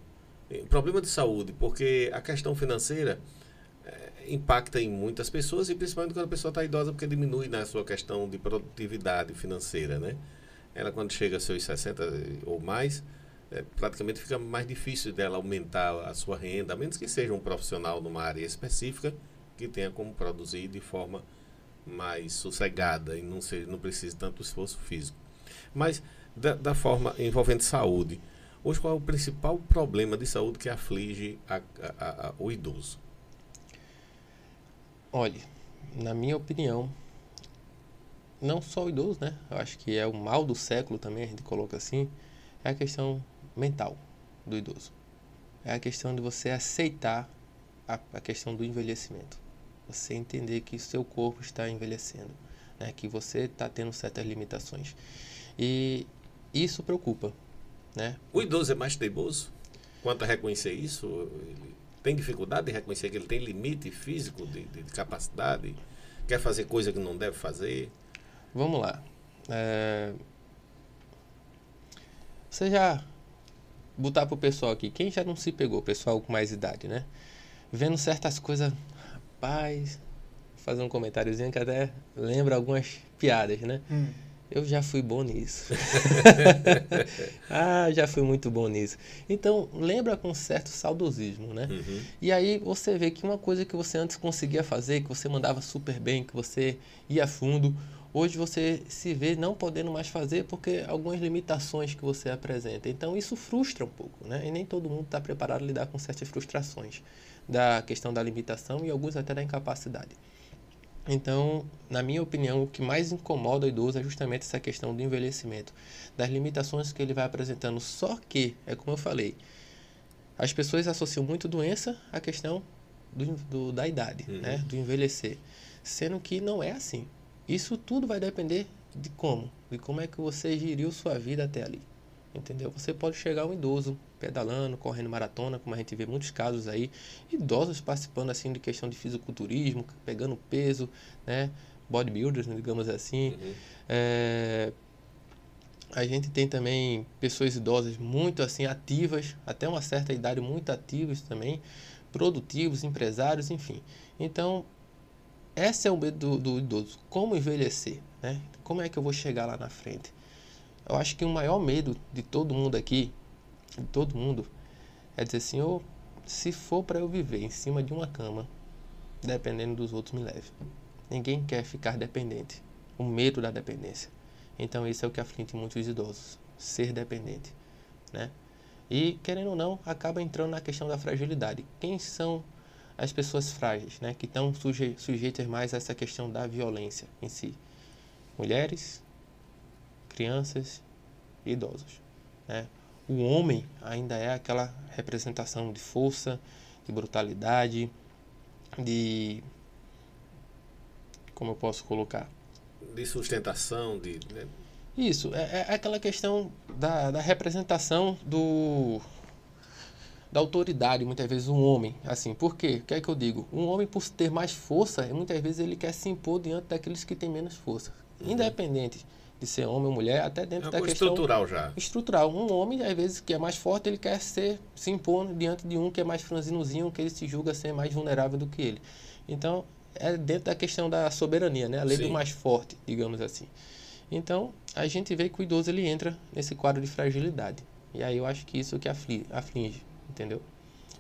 Problema de saúde, porque a questão financeira impacta em muitas pessoas e principalmente quando a pessoa está idosa, porque diminui na sua questão de produtividade financeira, né? Ela quando chega aos seus 60 ou mais, é, praticamente fica mais difícil dela aumentar a sua renda, a menos que seja um profissional numa área específica que tenha como produzir de forma mais sossegada e não, seja, não precise tanto esforço físico. Mas da, da forma envolvendo saúde, hoje qual é o principal problema de saúde que aflige a- a- a- o idoso? Olha, na minha opinião, não só o idoso, né? Eu acho que é o mal do século também, a gente coloca assim, é a questão mental do idoso. É a questão de você aceitar a, a questão do envelhecimento. Você entender que seu corpo está envelhecendo, né? Que você está tendo certas limitações. E isso preocupa, né? O idoso é mais teimoso quanto a reconhecer isso? Ele tem dificuldade de reconhecer que ele tem limite físico de, de capacidade? Quer fazer coisa que não deve fazer? Vamos lá. É... Você já botar pro pessoal aqui, quem já não se pegou, pessoal com mais idade, né? Vendo certas coisas, rapaz, vou fazer um comentáriozinho que até lembra algumas piadas, né? Hum. Eu já fui bom nisso. [LAUGHS] ah, já fui muito bom nisso. Então, lembra com certo saudosismo, né? Uhum. E aí você vê que uma coisa que você antes conseguia fazer, que você mandava super bem, que você ia fundo, hoje você se vê não podendo mais fazer porque algumas limitações que você apresenta. Então isso frustra um pouco, né? E nem todo mundo está preparado a lidar com certas frustrações da questão da limitação e alguns até da incapacidade. Então, na minha opinião, o que mais incomoda o idoso é justamente essa questão do envelhecimento, das limitações que ele vai apresentando. Só que, é como eu falei, as pessoas associam muito doença à questão do, do da idade, uhum. né? do envelhecer, sendo que não é assim. Isso tudo vai depender de como, de como é que você geriu sua vida até ali. Entendeu? Você pode chegar um idoso pedalando, correndo maratona, como a gente vê muitos casos aí, idosos participando assim de questão de fisiculturismo, pegando peso, né? Bodybuilders, né, digamos assim. Uhum. É... A gente tem também pessoas idosas muito assim ativas, até uma certa idade muito ativas também, produtivos, empresários, enfim. Então, esse é o medo do, do idoso, como envelhecer, né? Como é que eu vou chegar lá na frente? Eu acho que o maior medo de todo mundo aqui, de todo mundo, é dizer assim, oh, se for para eu viver em cima de uma cama, dependendo dos outros me leve. Ninguém quer ficar dependente. O medo da dependência. Então isso é o que aflige muitos idosos, ser dependente, né? E querendo ou não, acaba entrando na questão da fragilidade. Quem são as pessoas frágeis, né, que estão suje sujeitas mais a essa questão da violência em si? Mulheres, crianças e idosos. Né? O homem ainda é aquela representação de força, de brutalidade, de. Como eu posso colocar? De sustentação, de. Né? Isso, é, é aquela questão da, da representação do, da autoridade, muitas vezes um homem, assim, por quê? O que é que eu digo? Um homem, por ter mais força, muitas vezes ele quer se impor diante daqueles que têm menos força, uhum. independente de ser homem ou mulher, até dentro é da questão estrutural já. Estrutural. Um homem, às vezes, que é mais forte, ele quer ser se impor diante de um que é mais franzinozinho, que ele se julga ser mais vulnerável do que ele. Então, é dentro da questão da soberania, né? A lei Sim. do mais forte, digamos assim. Então, a gente vê que o idoso ele entra nesse quadro de fragilidade. E aí eu acho que isso que aflige, aflige entendeu?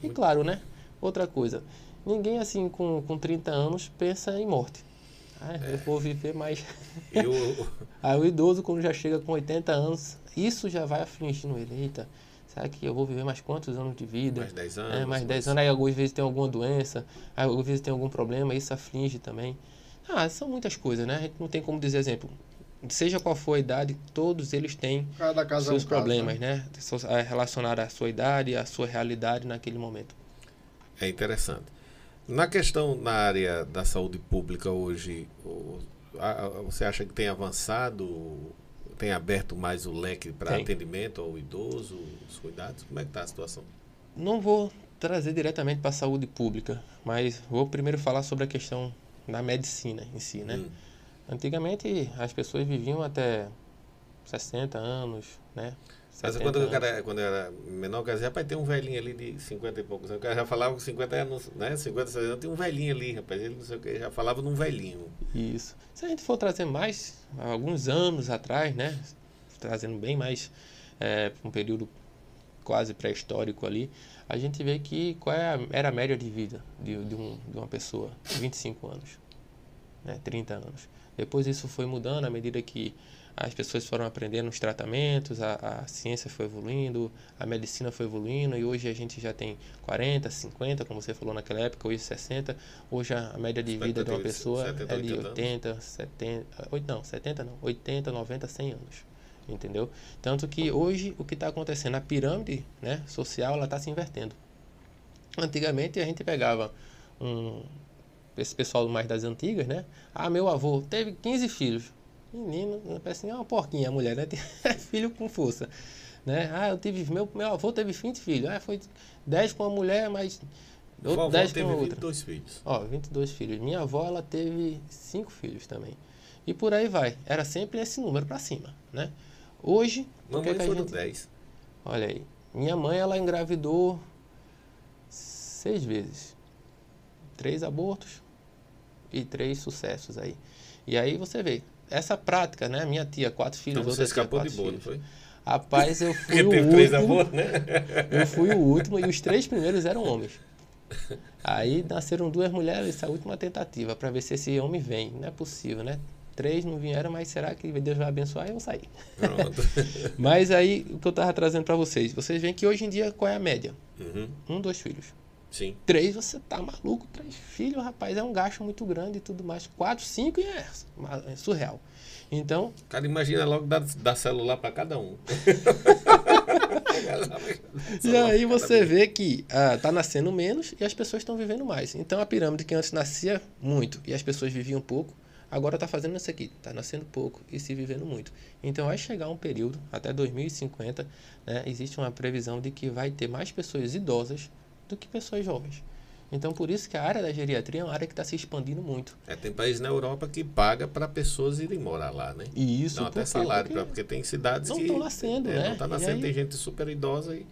E claro, né? Outra coisa, ninguém assim com, com 30 anos pensa em morte. Ah, é. Eu vou viver mais. Eu... [LAUGHS] Aí o idoso, quando já chega com 80 anos, isso já vai afligindo ele. Eita, será que eu vou viver mais quantos anos de vida? Mais 10 anos. É, mais 10 anos. Aí algumas vezes tem alguma doença, aí algumas vezes tem algum problema, isso aflige também. Ah, são muitas coisas, né? A gente não tem como dizer exemplo. Seja qual for a idade, todos eles têm seus é um problemas, caso, né? né? Relacionados à sua idade, à sua realidade naquele momento. É interessante. Na questão na área da saúde pública hoje, você acha que tem avançado, tem aberto mais o leque para atendimento ao idoso, os cuidados? Como é que está a situação? Não vou trazer diretamente para a saúde pública, mas vou primeiro falar sobre a questão da medicina em si, né? Hum. Antigamente as pessoas viviam até 60 anos, né? Mas quando anos. o cara quando era menor, o cara dizia, rapaz, tem um velhinho ali de 50 e poucos anos. O cara já falava com 50 anos, né? 50, 60 anos, tem um velhinho ali, rapaz. Ele não sei o que, já falava num velhinho. Isso. Se a gente for trazer mais, alguns anos atrás, né? Trazendo bem mais é, um período quase pré-histórico ali, a gente vê que qual é era a média de vida de, de, um, de uma pessoa? 25 anos, né? 30 anos. Depois isso foi mudando à medida que as pessoas foram aprendendo os tratamentos, a, a, ciência foi evoluindo, a medicina foi evoluindo e hoje a gente já tem 40, 50, como você falou naquela época, hoje 60. Hoje a média de vida de uma pessoa 70, é de 80, 70, 80, não, 70 não, 80, 90, 100 anos. Entendeu? Tanto que hoje o que está acontecendo, a pirâmide né, social ela está se invertendo. Antigamente a gente pegava um, esse pessoal mais das antigas, né? Ah, meu avô teve 15 filhos. Menino, parece assim, é uma porquinha a mulher, né? [LAUGHS] filho com força. Né? Ah, eu tive, meu, meu avô teve 20 filhos. Ah, foi 10 com uma mulher, mas outro 10 com outra. 22 filhos. Ó, 22 filhos. Minha avó, ela teve 5 filhos também. E por aí vai. Era sempre esse número para cima, né? Hoje, Mamãe que, é foram gente... 10. Olha aí. Minha mãe, ela engravidou seis vezes. Três abortos e três sucessos aí. E aí você vê, essa prática, né? Minha tia, quatro filhos, então você escapou de boa, não foi? Rapaz, eu [LAUGHS] fui o último. né? eu fui o último e os três primeiros eram homens. Aí nasceram duas mulheres, essa última tentativa, para ver se esse homem vem. Não é possível, né? Três não vieram, mas será que Deus vai abençoar? Eu vou sair. Pronto. [LAUGHS] Mas aí, o que eu tava trazendo para vocês. Vocês veem que hoje em dia, qual é a média? Uhum. Um, dois filhos. Sim. Três, você tá maluco. Três filhos, rapaz, é um gasto muito grande e tudo mais. Quatro, cinco, e é, é surreal. Então, O cara imagina logo dar, dar celular para cada um. [LAUGHS] E aí você vê que ah, tá nascendo menos e as pessoas estão vivendo mais. Então a pirâmide que antes nascia muito e as pessoas viviam pouco, agora está fazendo isso aqui, está nascendo pouco e se vivendo muito. Então vai chegar um período, até 2050, né, existe uma previsão de que vai ter mais pessoas idosas do que pessoas jovens. Então por isso que a área da geriatria é uma área que está se expandindo muito. É, tem país na Europa que paga para pessoas irem morar lá, né? E isso não até salário, Porque- porque, tem cidades não que. tão nascendo, é, né? Não tá E nascendo, aí- tem gente super idosa e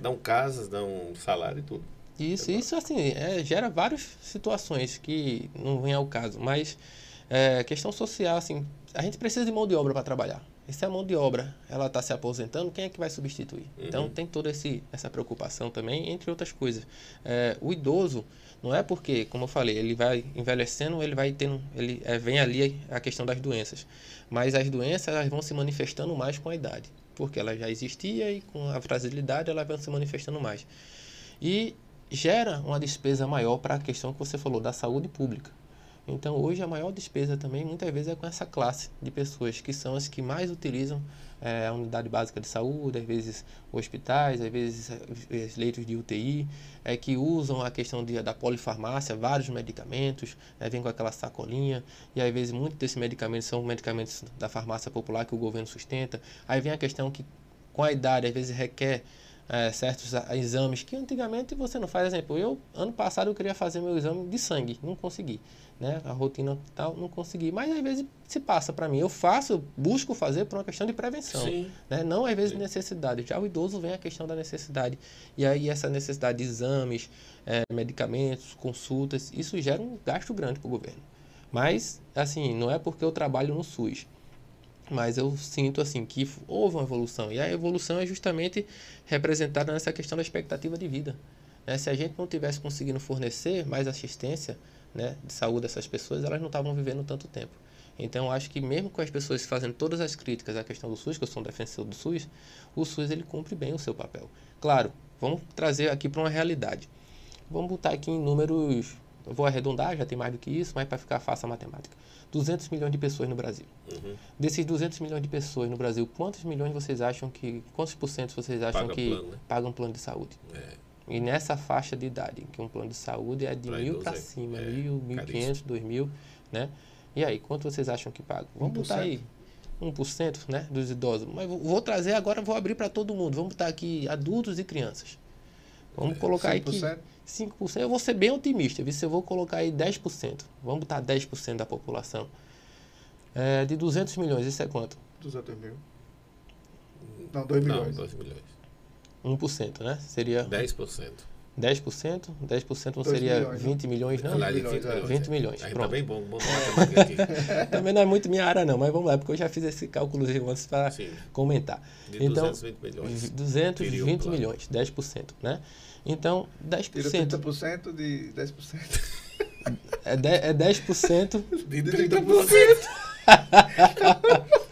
dão casas, dão salário e tudo. Isso, isso assim, é, gera várias situações que não vem ao caso, mas é, questão social, assim, a gente precisa de mão de obra para trabalhar. E se a mão de obra ela está se aposentando, quem é que vai substituir? Então tem toda esse, essa preocupação também, entre outras coisas. É, o idoso, não é porque, como eu falei, ele vai envelhecendo, ele vai tendo, ele é, vem ali a questão das doenças. Mas as doenças elas vão se manifestando mais com a idade, porque ela já existia e com a fragilidade ela vai se manifestando mais e gera uma despesa maior para a questão que você falou da saúde pública. Então, hoje a maior despesa também muitas vezes é com essa classe de pessoas que são as que mais utilizam eh, a unidade básica de saúde, às vezes hospitais, às vezes eh, os leitos de UTI, é que usam a questão de, da polifarmácia, vários medicamentos, eh, vem com aquela sacolinha, e às vezes muitos desses medicamentos são medicamentos da farmácia popular que o governo sustenta. Aí vem a questão que com a idade às vezes requer eh, certos exames que antigamente você não faz. Exemplo, eu ano passado eu queria fazer meu exame de sangue, não consegui, né? A rotina tal, não consegui. Mas às vezes se passa para mim, eu faço, busco fazer por uma questão de prevenção, Sim. né? Não às vezes necessidade. Já o idoso vem a questão da necessidade e aí essa necessidade de exames, eh, medicamentos, consultas, isso gera um gasto grande para o governo. Mas assim, não é porque eu trabalho no SUS. Mas eu sinto assim que houve uma evolução. E a evolução é justamente representada nessa questão da expectativa de vida. né? Se a gente não tivesse conseguindo fornecer mais assistência né, de saúde a essas pessoas, elas não estavam vivendo tanto tempo. Então, acho que mesmo com as pessoas fazendo todas as críticas à questão do SUS, que eu sou um defensor do SUS, o SUS ele cumpre bem o seu papel. Claro, vamos trazer aqui para uma realidade. Vamos botar aqui em números, vou arredondar, já tem mais do que isso, mas para ficar fácil a matemática. 200 milhões de pessoas no Brasil. Uhum. Desses 200 milhões de pessoas no Brasil, quantos milhões vocês acham que, quantos por cento vocês acham Paga que plano, né? pagam plano de saúde? É. E nessa faixa de idade, que um plano de saúde é de Pra mil para é- cima, é mil, mil quinhentos, dois mil, né? E aí, quanto vocês acham que pagam? Vamos botar 1%. aí 1%, né, dos idosos. Mas vou- vou trazer agora, vou abrir para todo mundo. Vamos botar aqui adultos e crianças. Vamos colocar aí que 5%? 5%, eu vou ser bem otimista, viu? se eu vou colocar aí 10%. Vamos botar 10% da população. É, de 200 milhões, isso é quanto? 200 mil. Não, 2 Não, milhões. 2 milhões. 1%, né? Seria 10%. 10%? 10% não seria milhões, né? 20 milhões, não? Milhões, 20 é. milhões. 20 é. milhões, A gente pronto. tá bem bom, bom aqui. [LAUGHS] Também não é muito minha área, não, mas vamos lá, porque eu já fiz esse cálculo antes para comentar. de Então, 220 milhões. 220 Teria um plano. milhões, 10%, né? Então, Tira 10%. 30% de 10%. É, de, é 10%. De 30%. [LAUGHS]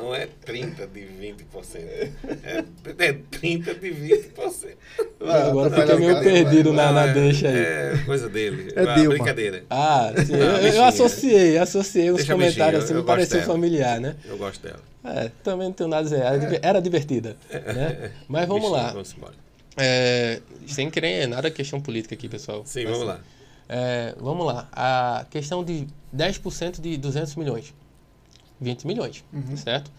Não é 30 de 20%. É, é 30 de 20%. Agora vai fiquei lá, meio cara, perdido na, na Ah, é- deixa aí. É coisa dele. É Ah, Dilma. brincadeira. Ah, sim, eu, eu bichinha. associei, associei os comentários assim, eu me pareceu familiar, né? Eu gosto dela. É, também não tenho nada a dizer, era, era divertida, né? Mas vamos Bichinha, lá, Vamos embora. é, sem querer nada questão política aqui, pessoal. Sim, Mas, vamos lá. é, vamos lá, a questão de 10% de 200 milhões, 20 milhões, Uhum. certo?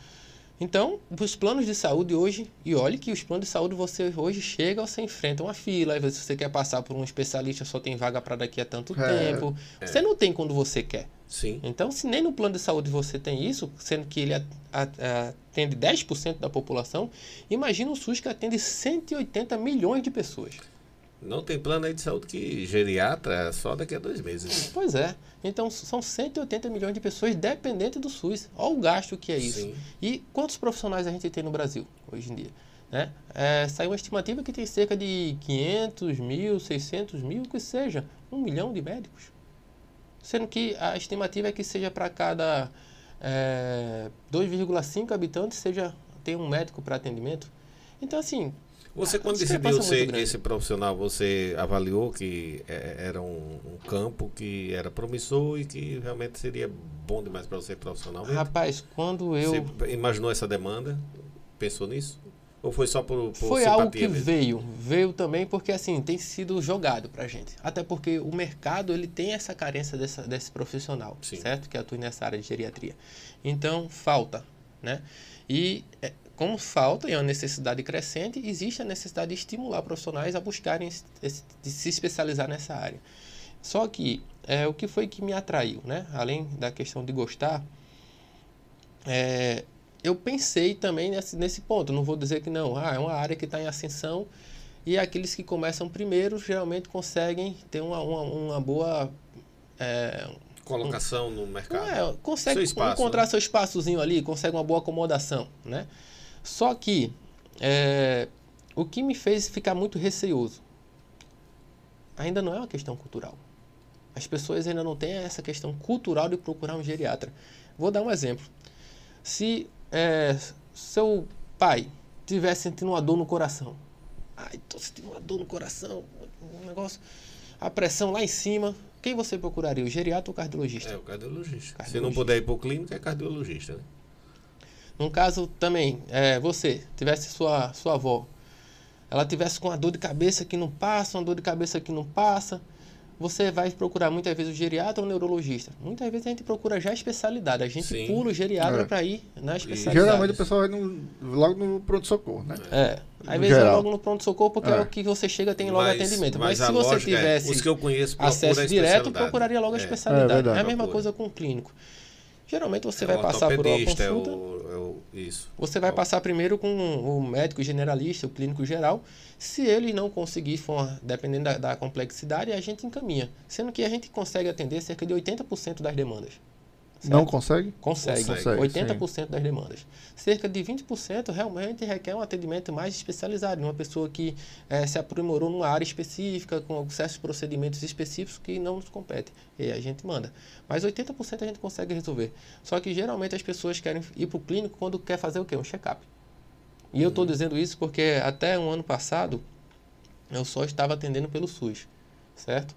Então, os planos de saúde hoje, e olhe que os planos de saúde você hoje chega, você enfrenta uma fila, às vezes você quer passar por um especialista, só tem vaga para daqui a tanto É, tempo. Você não tem quando você quer. Sim. Então, se nem no plano de saúde você tem isso, sendo que ele atende 10% da população, imagina o SUS que atende 180 milhões de pessoas. Não tem plano aí de saúde que geriatra só daqui a dois meses. Pois é. Então, são 180 milhões de pessoas dependentes do SUS. Olha o gasto que é isso. Sim. E quantos profissionais a gente tem no Brasil hoje em dia? Né? É, saiu uma estimativa que tem cerca de 500 mil, 600 mil, que seja, um milhão de médicos. Sendo que a estimativa é que seja para cada é, 2,5 habitantes seja tem um médico para atendimento. Então, assim. Você, quando decidiu ser esse profissional, você avaliou que é, era um, um, campo que era promissor e que realmente seria bom demais para você profissionalmente? Rapaz, quando eu. Você imaginou essa demanda? Pensou nisso? Ou foi só por, por Foi algo que mesmo? veio. Veio também porque, assim, tem sido jogado pra gente. Até porque o mercado, ele tem essa carência dessa, desse profissional, Sim. certo? Que atua nessa área de geriatria. Então, falta, né? E é, como falta e é uma necessidade crescente, existe a necessidade de estimular profissionais a buscarem esse, se especializar nessa área. Só que é, o que foi que me atraiu, né? Além da questão de gostar, é, eu pensei também nesse, nesse ponto. Não vou dizer que não, ah, é uma área que está em ascensão e aqueles que começam primeiro geralmente conseguem ter uma, uma, uma boa. É, Colocação um, no mercado. É, consegue seu espaço, encontrar né? seu espaçozinho ali, consegue uma boa acomodação, né? Só que é, o que me fez ficar muito receoso ainda não é uma questão cultural. As pessoas ainda não têm essa questão cultural de procurar um geriatra. Vou dar um exemplo. Se é, seu pai tivesse sentindo uma dor no coração, ai, tô sentindo uma dor no coração, um negócio, a pressão lá em cima, quem você procuraria, o geriatra ou o cardiologista? É, o cardiologista. cardiologista. Se não puder ir para o clínico, é cardiologista, né? Num caso também, é, você tivesse sua, sua avó, ela tivesse com uma dor de cabeça que não passa, uma dor de cabeça que não passa, você vai procurar muitas vezes o geriatra ou o neurologista. Muitas vezes a gente procura já a especialidade. A gente Sim. pula o geriatra é. para ir na especialidade. Geralmente o pessoal vai no, logo no pronto-socorro, né? É. Às vezes é logo no pronto-socorro porque é. é. o que você chega tem logo mas, atendimento. Mas, mas se você é, tivesse é, que eu conheço, acesso direto, procuraria logo a é. especialidade. É, verdade, é a mesma coisa com o clínico. Geralmente você vai passar por uma consulta. É o, isso. Você vai passar primeiro com o médico generalista, o clínico geral. Se ele não conseguir, for, dependendo da, da, complexidade, a gente encaminha. Sendo que a gente consegue atender cerca de 80% das demandas. Certo? Não consegue? Consegue. consegue 80% sim. das demandas. Cerca de 20% realmente requer um atendimento mais especializado, uma pessoa que é, se aprimorou numa área específica, com certos procedimentos específicos que não nos competem. E a gente manda. Mas 80% a gente consegue resolver. Só que geralmente as pessoas querem ir para o clínico quando quer fazer o quê? Um check-up. E uhum. eu estou dizendo isso porque até um ano passado eu só estava atendendo pelo SUS, certo?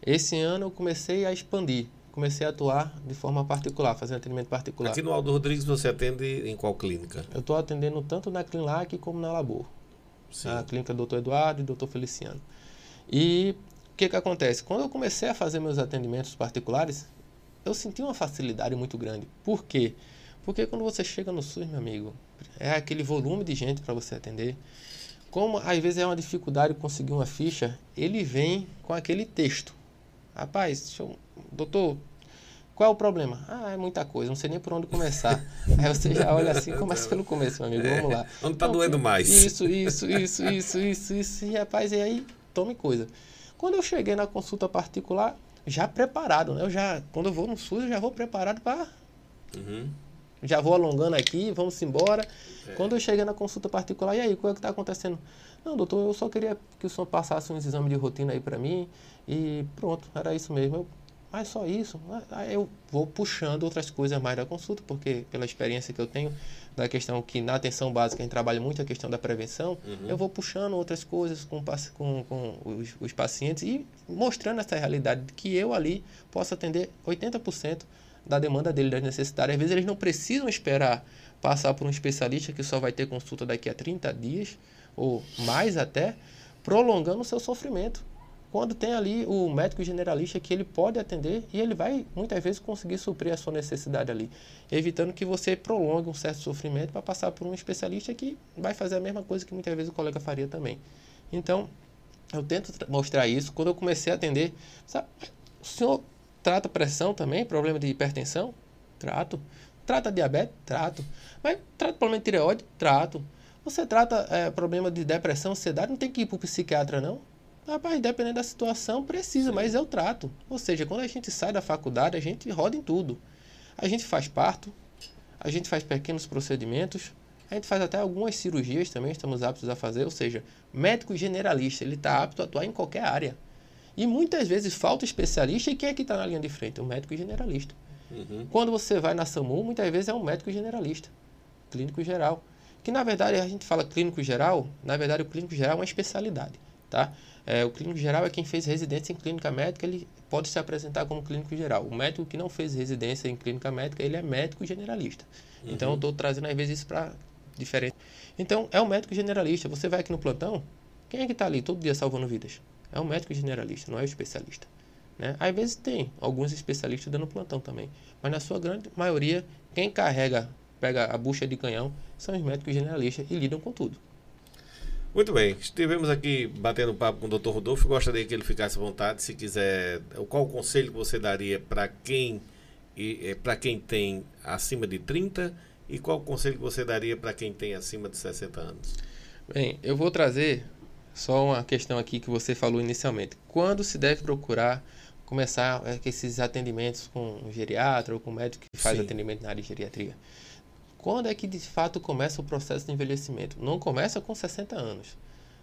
Esse ano eu comecei a expandir comecei a atuar de forma particular, fazendo atendimento particular. Aqui no Aldo Rodrigues você atende em qual clínica? Eu estou atendendo tanto na Clinlac como na Labor. Sim. A clínica do Dr. Eduardo e Dr. Feliciano. E o que, que acontece? Quando eu comecei a fazer meus atendimentos particulares, eu senti uma facilidade muito grande. Por quê? Porque quando você chega no SUS, meu amigo, é aquele volume de gente para você atender. Como às vezes é uma dificuldade conseguir uma ficha, ele vem com aquele texto. Rapaz, eu, doutor, qual é o problema? Ah, é muita coisa, não sei nem por onde começar. Aí você já olha assim, começa pelo começo, meu amigo, é, vamos lá. Onde está doendo mais? Isso, isso, isso, isso, isso, isso, e rapaz, e aí tome coisa. Quando eu cheguei na consulta particular, já preparado, né? Eu já, quando eu vou no SUS, eu já vou preparado para. Uhum. Já vou alongando aqui, vamos embora. É. Quando eu cheguei na consulta particular, e aí, o que é está acontecendo? Não, doutor, eu só queria que o senhor passasse uns exames de rotina aí para mim e pronto, era isso mesmo. Eu, mas só isso. Aí eu vou puxando outras coisas mais da consulta, porque pela experiência que eu tenho da questão que na atenção básica a gente trabalha muito a questão da prevenção, uhum. eu vou puxando outras coisas com, com, com os, os, pacientes e mostrando essa realidade de que eu ali posso atender 80% da demanda dele, das necessidades. Às vezes eles não precisam esperar passar por um especialista que só vai ter consulta daqui a 30 dias, ou mais até, prolongando o seu sofrimento quando tem ali o médico generalista que ele pode atender e ele vai muitas vezes conseguir suprir a sua necessidade ali, evitando que você prolongue um certo sofrimento para passar por um especialista que vai fazer a mesma coisa que muitas vezes o colega faria também. Então, eu tento mostrar isso. Quando eu comecei a atender, sabe, o senhor trata pressão também, problema de hipertensão? Trato. Trata diabetes? Trato. Mas trata problema de tireoide? Trato. Você trata é, problema de depressão, ansiedade? Não tem que ir para o psiquiatra, não? Rapaz, dependendo da situação, precisa, Sim. mas eu trato. Ou seja, quando a gente sai da faculdade, a gente roda em tudo. A gente faz parto, a gente faz pequenos procedimentos, a gente faz até algumas cirurgias também, estamos aptos a fazer. Ou seja, médico generalista, ele está apto a atuar em qualquer área. E muitas vezes falta especialista e quem é que está na linha de frente? O médico generalista. Uhum. Quando você vai na SAMU, muitas vezes é um médico generalista, clínico geral. Que na verdade a gente fala clínico geral, na verdade o clínico geral é uma especialidade, tá? É, o clínico geral é quem fez residência em clínica médica, ele pode se apresentar como clínico geral. O médico que não fez residência em clínica médica, ele é médico generalista. Uhum. Então eu estou trazendo às vezes isso para diferente. Então é um médico generalista. Você vai aqui no plantão, quem é que está ali todo dia salvando vidas? É um médico generalista, não é o especialista. Né? Às vezes tem alguns especialistas dando plantão também, mas na sua grande maioria, quem carrega, pega a bucha de canhão, são os médicos generalistas e lidam com tudo. Muito bem, estivemos aqui batendo papo com o Dr. Rodolfo. Gostaria que ele ficasse à vontade, se quiser. Qual o conselho que você daria para quem e para quem tem acima de 30 e qual o conselho que você daria para quem tem acima de 60 anos? Bem, eu vou trazer só uma questão aqui que você falou inicialmente. Quando se deve procurar começar é, esses atendimentos com um geriatra ou com um médico que faz Sim. atendimento na área de geriatria? Quando é que de fato começa o processo de envelhecimento? Não começa com 60 anos.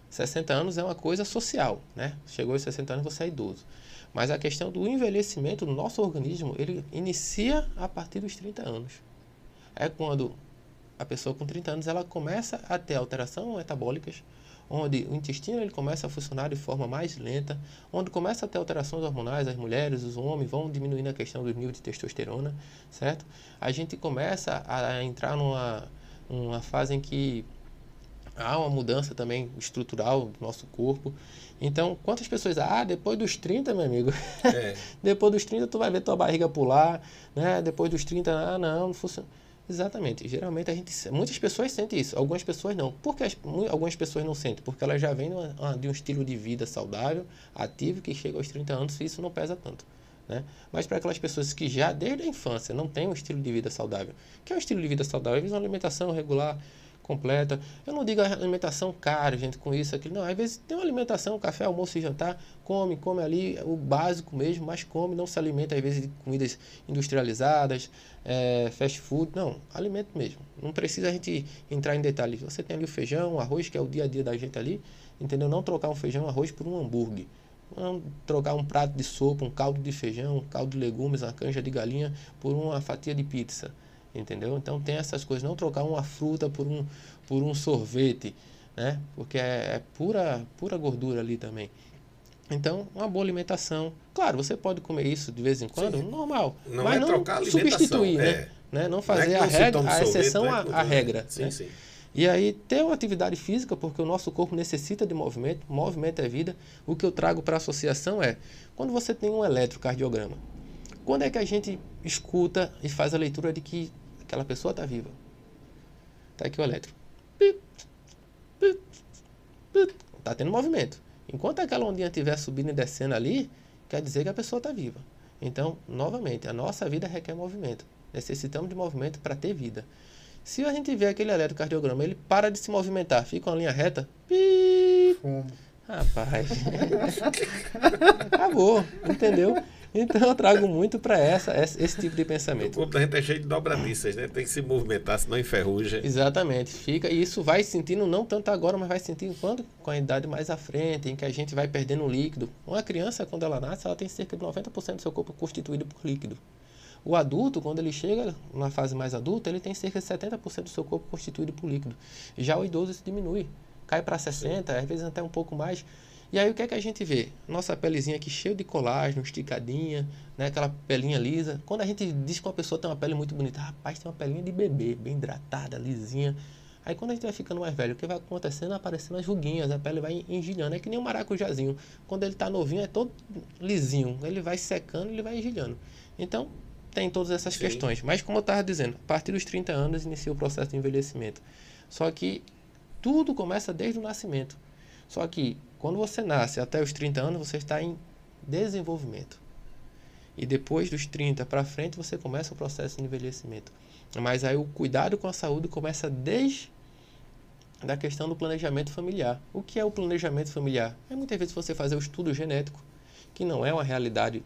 60 anos é uma coisa social, né? Chegou aos 60 anos você é idoso. Mas a questão do envelhecimento do nosso organismo, ele inicia a partir dos 30 anos. É quando a pessoa com 30 anos ela começa a ter alterações metabólicas, onde o intestino ele começa a funcionar de forma mais lenta, onde começa a ter alterações hormonais, as mulheres, os homens vão diminuindo a questão do nível de testosterona, certo? A gente começa a entrar numa, numa fase em que há uma mudança também estrutural do nosso corpo. Então, quantas pessoas, ah, depois dos 30, meu amigo, É, [LAUGHS] depois dos 30 tu vai ver tua barriga pular, né? Depois dos 30, ah, não, não funciona. Exatamente. Geralmente a gente, muitas pessoas sentem isso, algumas pessoas não. Por que as- algumas pessoas não sentem? Porque elas já vêm de, um estilo de vida saudável, ativo, que chega aos 30 anos e isso não pesa tanto. Né? Mas para aquelas pessoas que já desde a infância não têm um estilo de vida saudável, que é um estilo de vida saudável, vezes uma alimentação regular, completa. Eu não digo alimentação cara, gente, com isso, aquilo. Não, às vezes tem uma alimentação, café, almoço e jantar, come, come ali o básico mesmo, mas come, não se alimenta às vezes de comidas industrializadas, é, fast food, não, alimento mesmo. Não precisa a gente entrar em detalhes. Você tem ali o feijão, o arroz, que é o dia a dia da gente ali, entendeu? Não trocar um feijão, um arroz por um hambúrguer. Não trocar um prato de sopa, um caldo de feijão, um caldo de legumes, uma canja de galinha por uma fatia de pizza entendeu? Então tem essas coisas, não trocar uma fruta por um, por um sorvete, né? Porque é, é pura, pura gordura ali também. Então, uma boa alimentação. Claro, você pode comer isso de vez em quando, Sim. normal. Não mas é não trocar substituir, né? é. né? Não Não é fazer a, regra, a exceção é à regra. Sim, né? sim. E aí, ter uma atividade física, porque o nosso corpo necessita de movimento, movimento é vida. O que eu trago para a associação é, quando você tem um eletrocardiograma, quando é que a gente escuta e faz a leitura de que aquela pessoa está viva? Tá aqui o eletro. Pip, pip, pip. Tá tendo movimento. Enquanto aquela ondinha estiver subindo e descendo ali, quer dizer que a pessoa está viva. Então, novamente, a nossa vida requer movimento. Necessitamos de movimento para ter vida. Se a gente vê aquele eletrocardiograma, ele para de se movimentar, fica uma linha reta, pip, Fumo. Rapaz. [LAUGHS] Acabou, entendeu? Então eu trago muito para essa, esse, tipo de O pensamento. corpo da gente é cheio de dobradiças, né? Tem que se movimentar, senão enferruja. Exatamente, fica e isso vai sentindo não tanto agora, mas vai sentindo quando com a idade mais à frente, em que a gente vai perdendo líquido. Uma criança quando ela nasce, ela tem cerca de 90% do seu corpo constituído por líquido. O adulto, quando ele chega na fase mais adulta, ele tem cerca de 70% do seu corpo constituído por líquido. Já o idoso isso diminui, cai para 60, às vezes até um pouco mais. E aí o que é que a gente vê? Nossa pelezinha aqui cheia de colágeno, esticadinha, né? aquela pelinha lisa. Quando a gente diz que uma pessoa tem uma pele muito bonita, rapaz, tem uma pelinha de bebê, bem hidratada, lisinha. Aí quando a gente vai ficando mais velho, o que vai acontecendo? Aparecendo as ruguinhas, a pele vai engelhando. É que nem um maracujazinho. Quando ele está novinho, é todo lisinho. Ele vai secando, ele vai engelhando. Então, tem todas essas Sim. questões. Mas como eu estava dizendo, a partir dos 30 anos inicia o processo de envelhecimento. Só que tudo começa desde o nascimento. Só que quando você nasce até os 30 anos, você está em desenvolvimento. E depois dos 30 para frente, você começa o processo de envelhecimento. Mas aí o cuidado com a saúde começa desde da questão do planejamento familiar. O que é o planejamento familiar? É muitas vezes você fazer o estudo genético, que não é uma realidade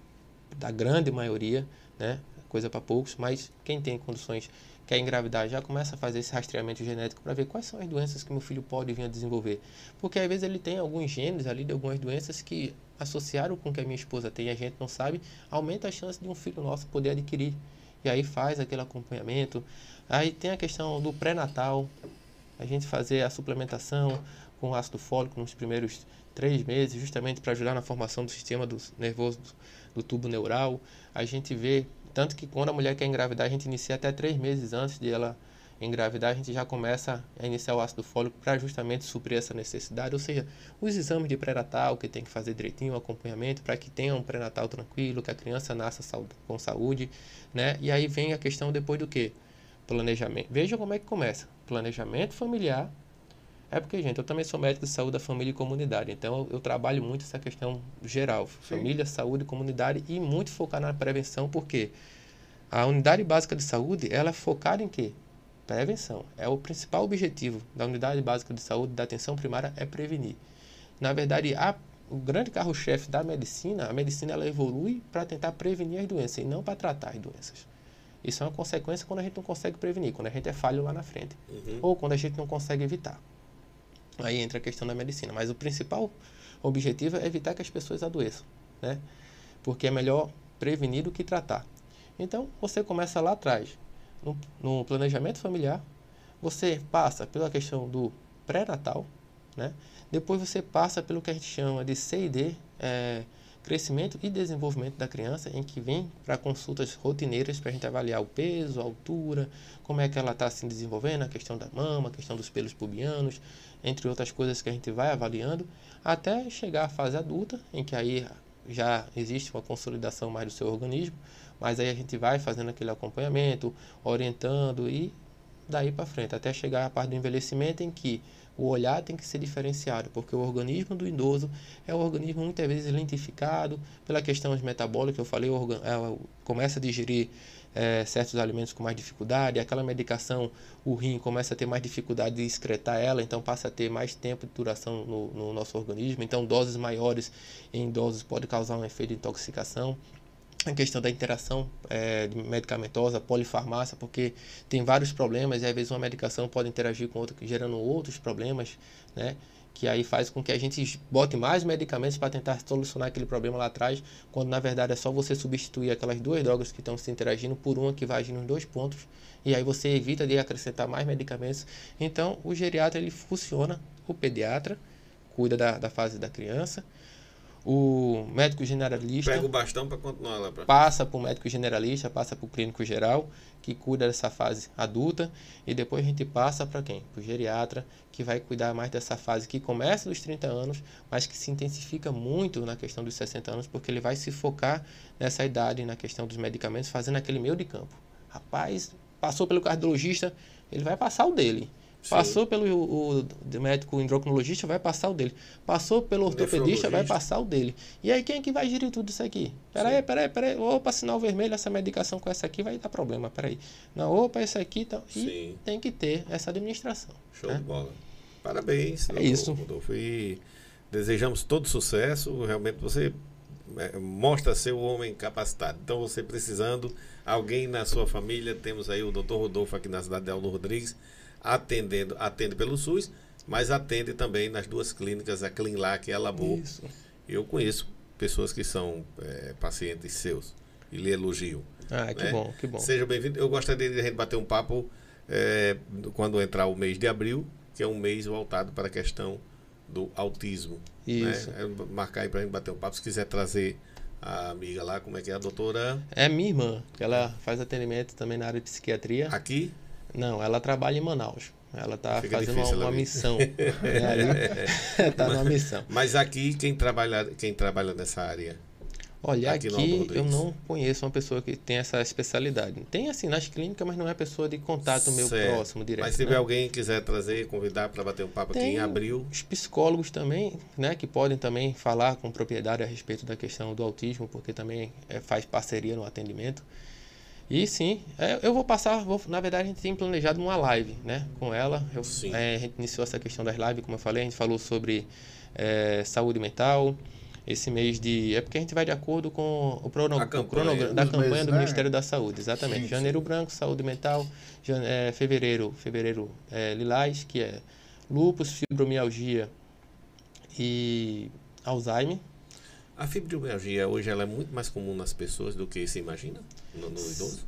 da grande maioria, né? Coisa para poucos, mas quem tem condições quer engravidar, já começa a fazer esse rastreamento genético para ver quais são as doenças que meu filho pode vir a desenvolver. Porque às vezes ele tem alguns genes ali de algumas doenças que associaram com o que a minha esposa tem e a gente não sabe, aumenta a chance de um filho nosso poder adquirir. E aí faz aquele acompanhamento. Aí tem a questão do pré-natal, a gente fazer a suplementação com ácido fólico nos primeiros três meses, justamente para ajudar na formação do sistema do nervoso do, do tubo neural. A gente vê tanto que quando a mulher quer engravidar, a gente inicia até três meses antes de ela engravidar, a gente já começa a iniciar o ácido fólico para justamente suprir essa necessidade. Ou seja, os exames de pré-natal que tem que fazer direitinho, o acompanhamento para que tenha um pré-natal tranquilo, que a criança nasça com saúde, né? E aí vem a questão depois do que? Planejamento. Veja como é que começa. Planejamento familiar. É porque, gente, eu também sou médico de saúde da família e comunidade, então eu, eu trabalho muito essa questão geral, Sim. família, saúde, comunidade e muito focar na prevenção, porque a unidade básica de saúde, ela é focada em quê? Prevenção. É o principal objetivo da unidade básica de saúde, da atenção primária, é prevenir. Na verdade, a, o grande carro-chefe da medicina, a medicina ela evolui para tentar prevenir as doenças e não para tratar as doenças. Isso é uma consequência quando a gente não consegue prevenir, quando a gente é falho lá na frente. Uhum. Ou quando a gente não consegue evitar. Aí entra a questão da medicina. Mas o principal objetivo é evitar que as pessoas adoeçam, né? Porque é melhor prevenir do que tratar. Então, você começa lá atrás, no, no planejamento familiar, você passa pela questão do pré-natal, né? Depois você passa pelo que a gente chama de CID, é, crescimento e desenvolvimento da criança, em que vem para consultas rotineiras para a gente avaliar o peso, a altura, como é que ela está se desenvolvendo, a questão da mama, a questão dos pelos pubianos, entre outras coisas que a gente vai avaliando, até chegar à fase adulta, em que aí já existe uma consolidação mais do seu organismo, mas aí a gente vai fazendo aquele acompanhamento, orientando e daí para frente, até chegar à parte do envelhecimento em que o olhar tem que ser diferenciado, porque o organismo do idoso é um organismo muitas vezes lentificado pela questão metabólica, eu falei, é, começa a digerir é, certos alimentos com mais dificuldade, aquela medicação, o rim começa a ter mais dificuldade de excretar ela, então passa a ter mais tempo de duração no, no nosso organismo, então doses maiores em doses pode causar um efeito de intoxicação a questão da interação é, medicamentosa, polifarmácia, porque tem vários problemas e às vezes uma medicação pode interagir com outra, gerando outros problemas, né? Que aí faz com que a gente bote mais medicamentos para tentar solucionar aquele problema lá atrás, quando na verdade é só você substituir aquelas duas drogas que estão se interagindo por uma que vai agir nos dois pontos, e aí você evita de acrescentar mais medicamentos. Então, o geriatra ele funciona, o pediatra cuida da, da fase da criança, o médico generalista. Pega o bastão para continuar lá. Pra... Passa para o médico generalista, passa para o clínico geral, que cuida dessa fase adulta. E depois a gente passa para quem? Para o geriatra, que vai cuidar mais dessa fase que começa dos 30 anos, mas que se intensifica muito na questão dos 60 anos, porque ele vai se focar nessa idade, na questão dos medicamentos, fazendo aquele meio de campo. Rapaz, passou pelo cardiologista, ele vai passar o dele. Sim. Passou pelo o, o médico endocrinologista, vai passar o dele. Passou pelo ortopedista, vai passar o dele. E aí quem é que vai gerir tudo isso aqui? Peraí, peraí, peraí. Opa, sinal vermelho, essa medicação com essa aqui vai dar problema. Peraí. Não, opa, esse aqui. Tá... E Sim. tem que ter essa administração. Show né? de bola. Parabéns. É isso. Rodolfo. E desejamos todo sucesso. Realmente você é, mostra ser um homem capacitado. Então, você precisando, alguém na sua família, temos aí o doutor Rodolfo aqui na cidade de Aldo Rodrigues atendendo, atende pelo SUS, mas atende também nas duas clínicas, a Clinlac e a Labor. Isso. Eu conheço pessoas que são é, pacientes seus e lhe elogiam. Ah, que né? bom, que bom. Seja bem-vindo. Eu gostaria de a gente bater um papo é, quando entrar o mês de abril, que é um mês voltado para a questão do autismo. Né? Isso. Né? É, marcar aí para a gente bater um papo. Se quiser trazer a amiga lá, como é que é a doutora? É minha irmã, que ela faz atendimento também na área de psiquiatria. Aqui? Não, ela trabalha em Manaus. Ela está fazendo uma, uma missão. [LAUGHS] é, [LAUGHS] tá numa missão. Mas aqui, quem trabalha, quem trabalha nessa área? Olha, aqui, aqui eu não conheço uma pessoa que tem essa especialidade. Tem assim nas clínicas, mas não é pessoa de contato meu próximo, direto. Mas se tiver né? alguém que quiser trazer, convidar para bater um papo tem aqui em abril. Os psicólogos também, né, que podem também falar com propriedade a respeito da questão do autismo, porque também é, faz parceria no atendimento. E sim, é, eu vou passar, vou, na verdade a gente tem planejado uma live né, com ela. Eu, é, a gente iniciou essa questão das lives, como eu falei, a gente falou sobre é, saúde mental, esse mês de. É porque a gente vai de acordo com o, crono, cronograma da campanha meses, do né? Ministério da Saúde, exatamente. Sim, Janeiro branco, saúde mental, jan- é, fevereiro, fevereiro é, lilás, que é lúpus, fibromialgia e Alzheimer. A fibromialgia hoje ela é muito mais comum nas pessoas do que se imagina no, no idoso?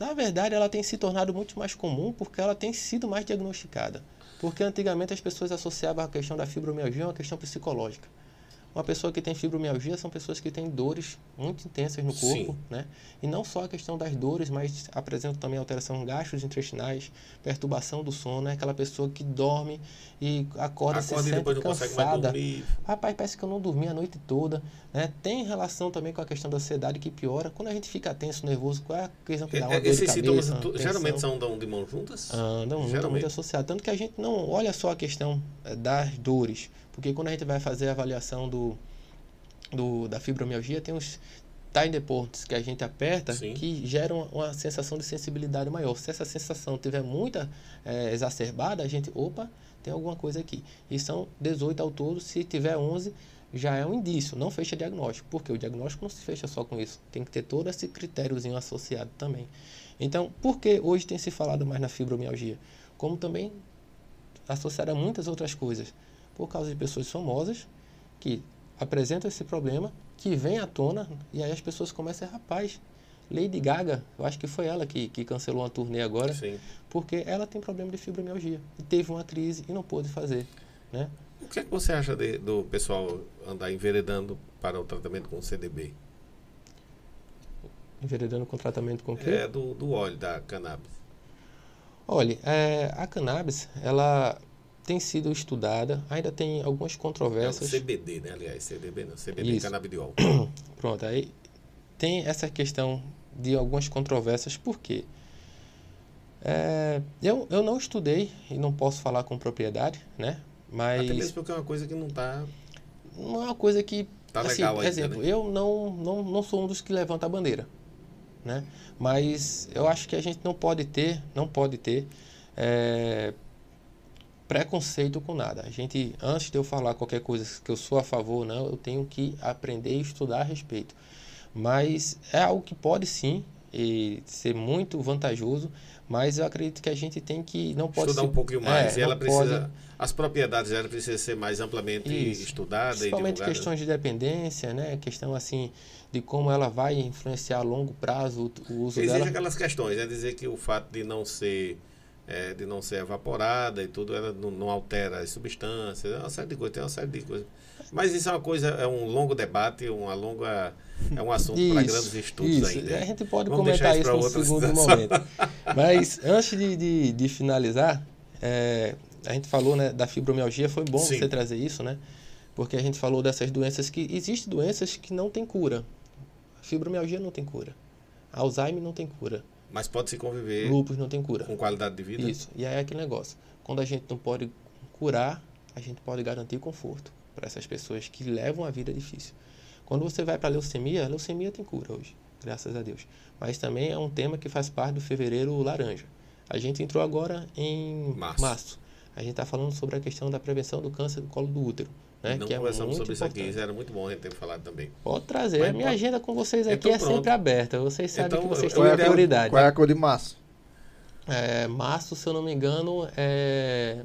Na verdade, ela tem se tornado muito mais comum porque ela tem sido mais diagnosticada. Porque antigamente as pessoas associavam a questão da fibromialgia a uma questão psicológica. Uma pessoa que tem fibromialgia são pessoas que têm dores muito intensas no corpo, Sim. né? E não só a questão das dores, mas apresentam também alteração gastrointestinais, perturbação do sono, é aquela pessoa que dorme e acorda, se Acorda e sente depois cansada. Rapaz, parece que eu não dormi a noite toda, né? Tem relação também com a questão da ansiedade que piora. Quando a gente fica tenso, nervoso, qual é a questão que dá uma É, dor de Esses sintomas cabeça, tensão? geralmente são andam de mãos juntas? Andam muito, Geralmente. muito associado. Tanto que a gente não olha só a questão eh, das dores. Porque quando a gente vai fazer a avaliação do, do, da fibromialgia, tem uns time points que a gente aperta Sim. que geram uma sensação de sensibilidade maior. Se essa sensação tiver muita eh, exacerbada, a gente, opa, tem alguma coisa aqui. E são 18 ao todo, se tiver 11, já é um indício, não fecha diagnóstico. Porque o diagnóstico não se fecha só com isso. Tem que ter todo esse critériozinho associado também. Então, por que hoje tem se falado mais na fibromialgia? Como também associada a muitas outras coisas. Por causa de pessoas famosas que apresentam esse problema, que vem à tona, e aí as pessoas começam a, rapaz, Lady Gaga, eu acho que foi ela que, que cancelou uma turnê agora, Sim. porque ela tem problema de fibromialgia. E teve uma crise e não pôde fazer. Né? O que é que você acha de- do pessoal andar enveredando para o tratamento com CDB? Enveredando com tratamento com o quê? É do, do óleo da cannabis. Olha, é, a cannabis, ela tem sido estudada, ainda tem algumas É o controvérsias. CBD, né? Aliás, CDB não. CBD é Isso. canabidiol. [COUGHS] Pronto, aí tem essa questão de algumas controvérsias, por quê? É, eu, eu não estudei e não posso falar com propriedade, né? Até Mas mesmo porque é uma coisa que não está não é uma coisa que. tá assim, legal ainda, exemplo, né? eu não, não, não sou um dos que levanta a bandeira, né? Mas eu acho que a gente não pode ter, não pode ter é, preconceito com nada. A gente, antes de eu falar qualquer coisa que eu sou a favor ou não, eu tenho que aprender e estudar a respeito. Mas é algo que pode sim e ser muito vantajoso, mas eu acredito que a gente tem que não pode Estudar se- um pouquinho mais. é, e ela precisa. pode- As propriedades dela precisam ser mais amplamente Isso. estudadas e Principalmente divulgadas. questões de dependência, né? Questão assim de como ela vai influenciar a longo prazo o- o uso Existem dela. aquelas questões, é dizer que o fato de não ser é, de não ser evaporada e tudo, ela não, não altera as substâncias, é uma série de coisas, tem uma série de coisas. Mas isso é uma coisa, é um longo debate, uma longa, é um assunto para grandes estudos isso. ainda. A gente pode Vamos comentar isso no segundo momento. Mas antes de, de, de finalizar, é, a gente falou né, da fibromialgia, foi bom Sim. você trazer isso, né? Porque a gente falou dessas doenças que existem doenças que não têm cura. Fibromialgia não tem cura. Alzheimer não tem cura. Mas pode se conviver Lúpus não tem cura. com qualidade de vida. Isso. E aí é aquele negócio. Quando a gente não pode curar, a gente pode garantir conforto para essas pessoas que levam a vida difícil. Quando você vai para a leucemia, a leucemia tem cura hoje, graças a Deus. Mas também é um tema que faz parte do fevereiro laranja. A gente entrou agora em Março. março. A gente está falando sobre a questão da prevenção do câncer do colo do útero. Né? Não que é conversamos muito sobre isso aqui, importante. isso era muito bom a gente ter falado também. Pode trazer. Mas a minha pode- agenda com vocês aqui Então é pronto. sempre aberta. Vocês sabem Então, que vocês têm ia- prioridade. Qual é a cor de março? É, março, se eu não me engano, é.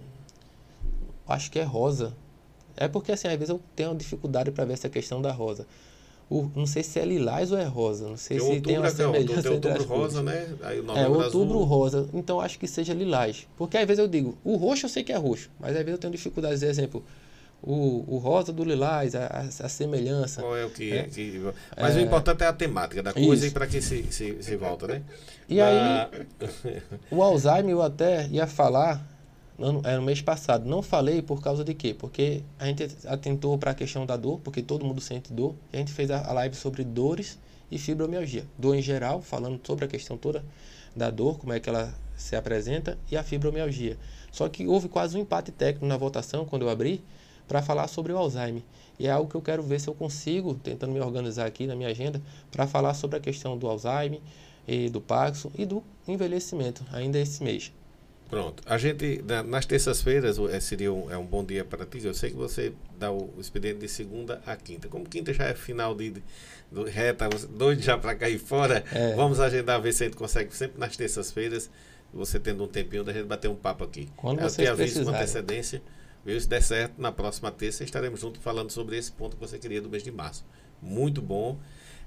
Acho que é rosa. É porque, assim, às vezes eu tenho dificuldade para ver essa questão da rosa. O, não sei se é lilás ou é rosa. Não sei Porque se tem uma é, semelhança tem entre as outubro rosa, né? Aí o É, outubro azul. rosa. Então acho que seja lilás. Porque às vezes eu digo, o roxo eu sei que é roxo, mas às vezes eu tenho dificuldade de dizer, exemplo, o, o rosa do lilás, a, a, a semelhança. Qual é o que. É. que- Mas o importante é a temática da coisa Isso. e para que se, se, se volta, né? E Na- aí, O Alzheimer eu até ia falar no, é, no mês passado. Não falei por causa de quê? Porque a gente atentou para a questão da dor, porque todo mundo sente dor. E a gente fez a, a live sobre dores e fibromialgia. Dor em geral, falando sobre a questão toda da dor, como é que ela se apresenta, e a fibromialgia. Só que houve quase um empate técnico na votação, quando eu abri, para falar sobre o Alzheimer. E é algo que eu quero ver se eu consigo, tentando me organizar aqui na minha agenda, para falar sobre a questão do Alzheimer, e do Parkinson e do envelhecimento, ainda esse mês. Pronto. A gente, na- nas terças-feiras, é, seria um, é um bom dia para ti. Eu sei que você dá o expediente de segunda a quinta. Como quinta já é final de, de do- reta, doido já para cair fora, É. vamos agendar, ver se a gente consegue sempre nas terças-feiras, você tendo um tempinho da gente bater um papo aqui. Quando Eu te aviso com antecedência. Se der certo, na próxima terça estaremos juntos falando sobre esse ponto que você queria do mês de março. Muito bom.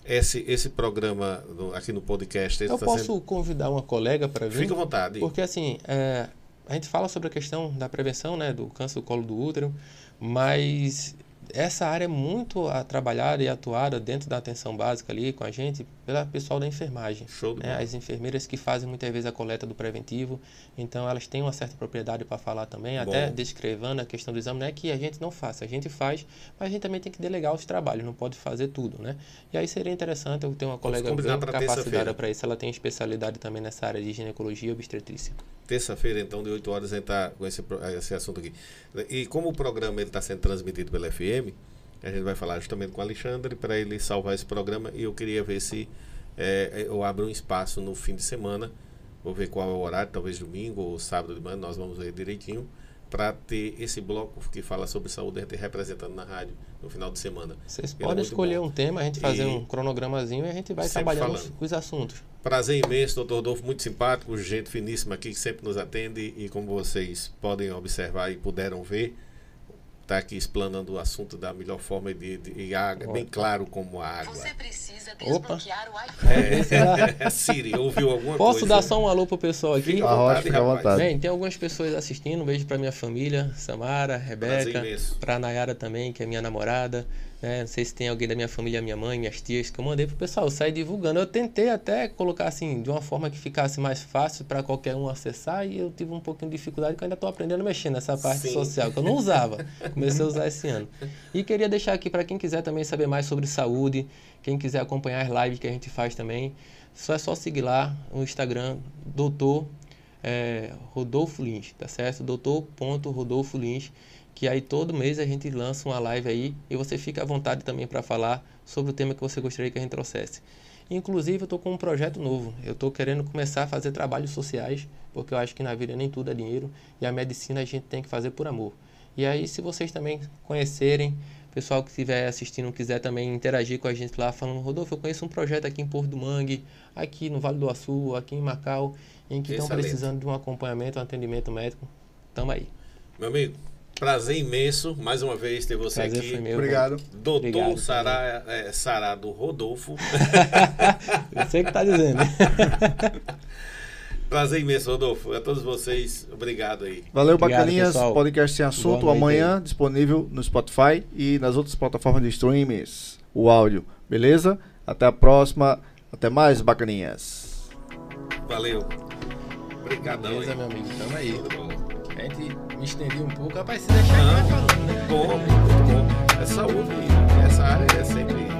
Esse, esse programa do- aqui no podcast. Eu está posso sendo- convidar uma colega para vir? Fique à vontade. Porque assim, é, a gente fala sobre a questão da prevenção, né, do câncer do colo do útero, mas essa área é muito a trabalhada e atuada dentro da atenção básica ali com a gente pelo pessoal da enfermagem. Show né, as enfermeiras que fazem muitas vezes a coleta do preventivo, então elas têm uma certa propriedade para falar também, até Bom. descrevendo a questão do exame, não é que a gente não faça, a gente faz, mas a gente também tem que delegar os trabalhos, não pode fazer tudo, né? E aí seria interessante eu ter uma colega bem capacitada para isso, ela tem especialidade também nessa área de ginecologia e obstetrícia. Terça-feira, então, de 8 horas, a gente está com esse, esse assunto aqui. E como o programa está sendo transmitido pela FM, a gente vai falar justamente com o Alexandre para ele salvar esse programa. E eu queria ver se eh, eu abro um espaço no fim de semana. Vou ver qual é o horário, talvez domingo ou sábado de manhã, nós vamos ver direitinho. Para ter esse bloco que fala sobre saúde, a gente representando na rádio no final de semana. Vocês é podem escolher bom. um tema, a gente fazer E- um cronogramazinho e a gente vai trabalhando falando. os assuntos. Prazer imenso, doutor Rodolfo, muito simpático, gente finíssima aqui que sempre nos atende e como vocês podem observar e puderam ver, está aqui explanando o assunto da melhor forma de, de e água, bem Opa. claro como a água. Você precisa Opa. desbloquear o [LAUGHS] iPhone. É, Siri, ouviu alguma Posso coisa? dar só um alô pro pessoal aqui? Fica À vontade, fica à vontade. Bem, tem algumas pessoas assistindo, um beijo pra minha família, Samara, Rebeca, pra Nayara também, que é minha namorada, né? Não sei se tem alguém da minha família, minha mãe, minhas tias, que eu mandei pro pessoal, sair divulgando. Eu tentei até colocar assim, de uma forma que ficasse mais fácil para qualquer um acessar e eu tive um pouquinho de dificuldade, que eu ainda tô aprendendo a mexer nessa parte Sim. social, que eu não usava. [LAUGHS] Comecei a usar esse ano. E queria deixar aqui para quem quiser também saber mais sobre saúde, quem quiser acompanhar as lives que a gente faz também, só é só seguir lá no Instagram, doutor é, Rodolfo Lins, tá certo? Doutor.rodolfo Lins, que aí todo mês a gente lança uma live aí e você fica à vontade também para falar sobre o tema que você gostaria que a gente trouxesse. Inclusive, eu estou com um projeto novo. Eu estou querendo começar a fazer trabalhos sociais, porque eu acho que na vida nem tudo é dinheiro e a medicina a gente tem que fazer por amor. E aí, se vocês também conhecerem, pessoal que estiver assistindo quiser também interagir com a gente lá, falando: Rodolfo, eu conheço um projeto aqui em Porto do Mangue, aqui no Vale do Açu, aqui em Macau, em que estão precisando de um acompanhamento, um atendimento médico. Tamo aí. Meu amigo, prazer imenso, mais uma vez ter você Prazer aqui. meu. Obrigado. Doutor Obrigado, Sará, é, Sarado Rodolfo. [LAUGHS] Você que tá dizendo. [LAUGHS] prazer imenso, Rodolfo. A todos vocês, obrigado aí. Valeu, Obrigado, bacaninhas. pessoal. Podcast sem assunto amanhã disponível no Spotify e nas outras plataformas de streams. O áudio, beleza? Até a próxima. Até mais, bacaninhas. Valeu. Obrigadão Beleza, aí. meu amigo. Tamo aí. A gente me estendeu um pouco, rapaz, se deixar aqui vai falando, né? Bom, muito bom. É saúde, essa área é sempre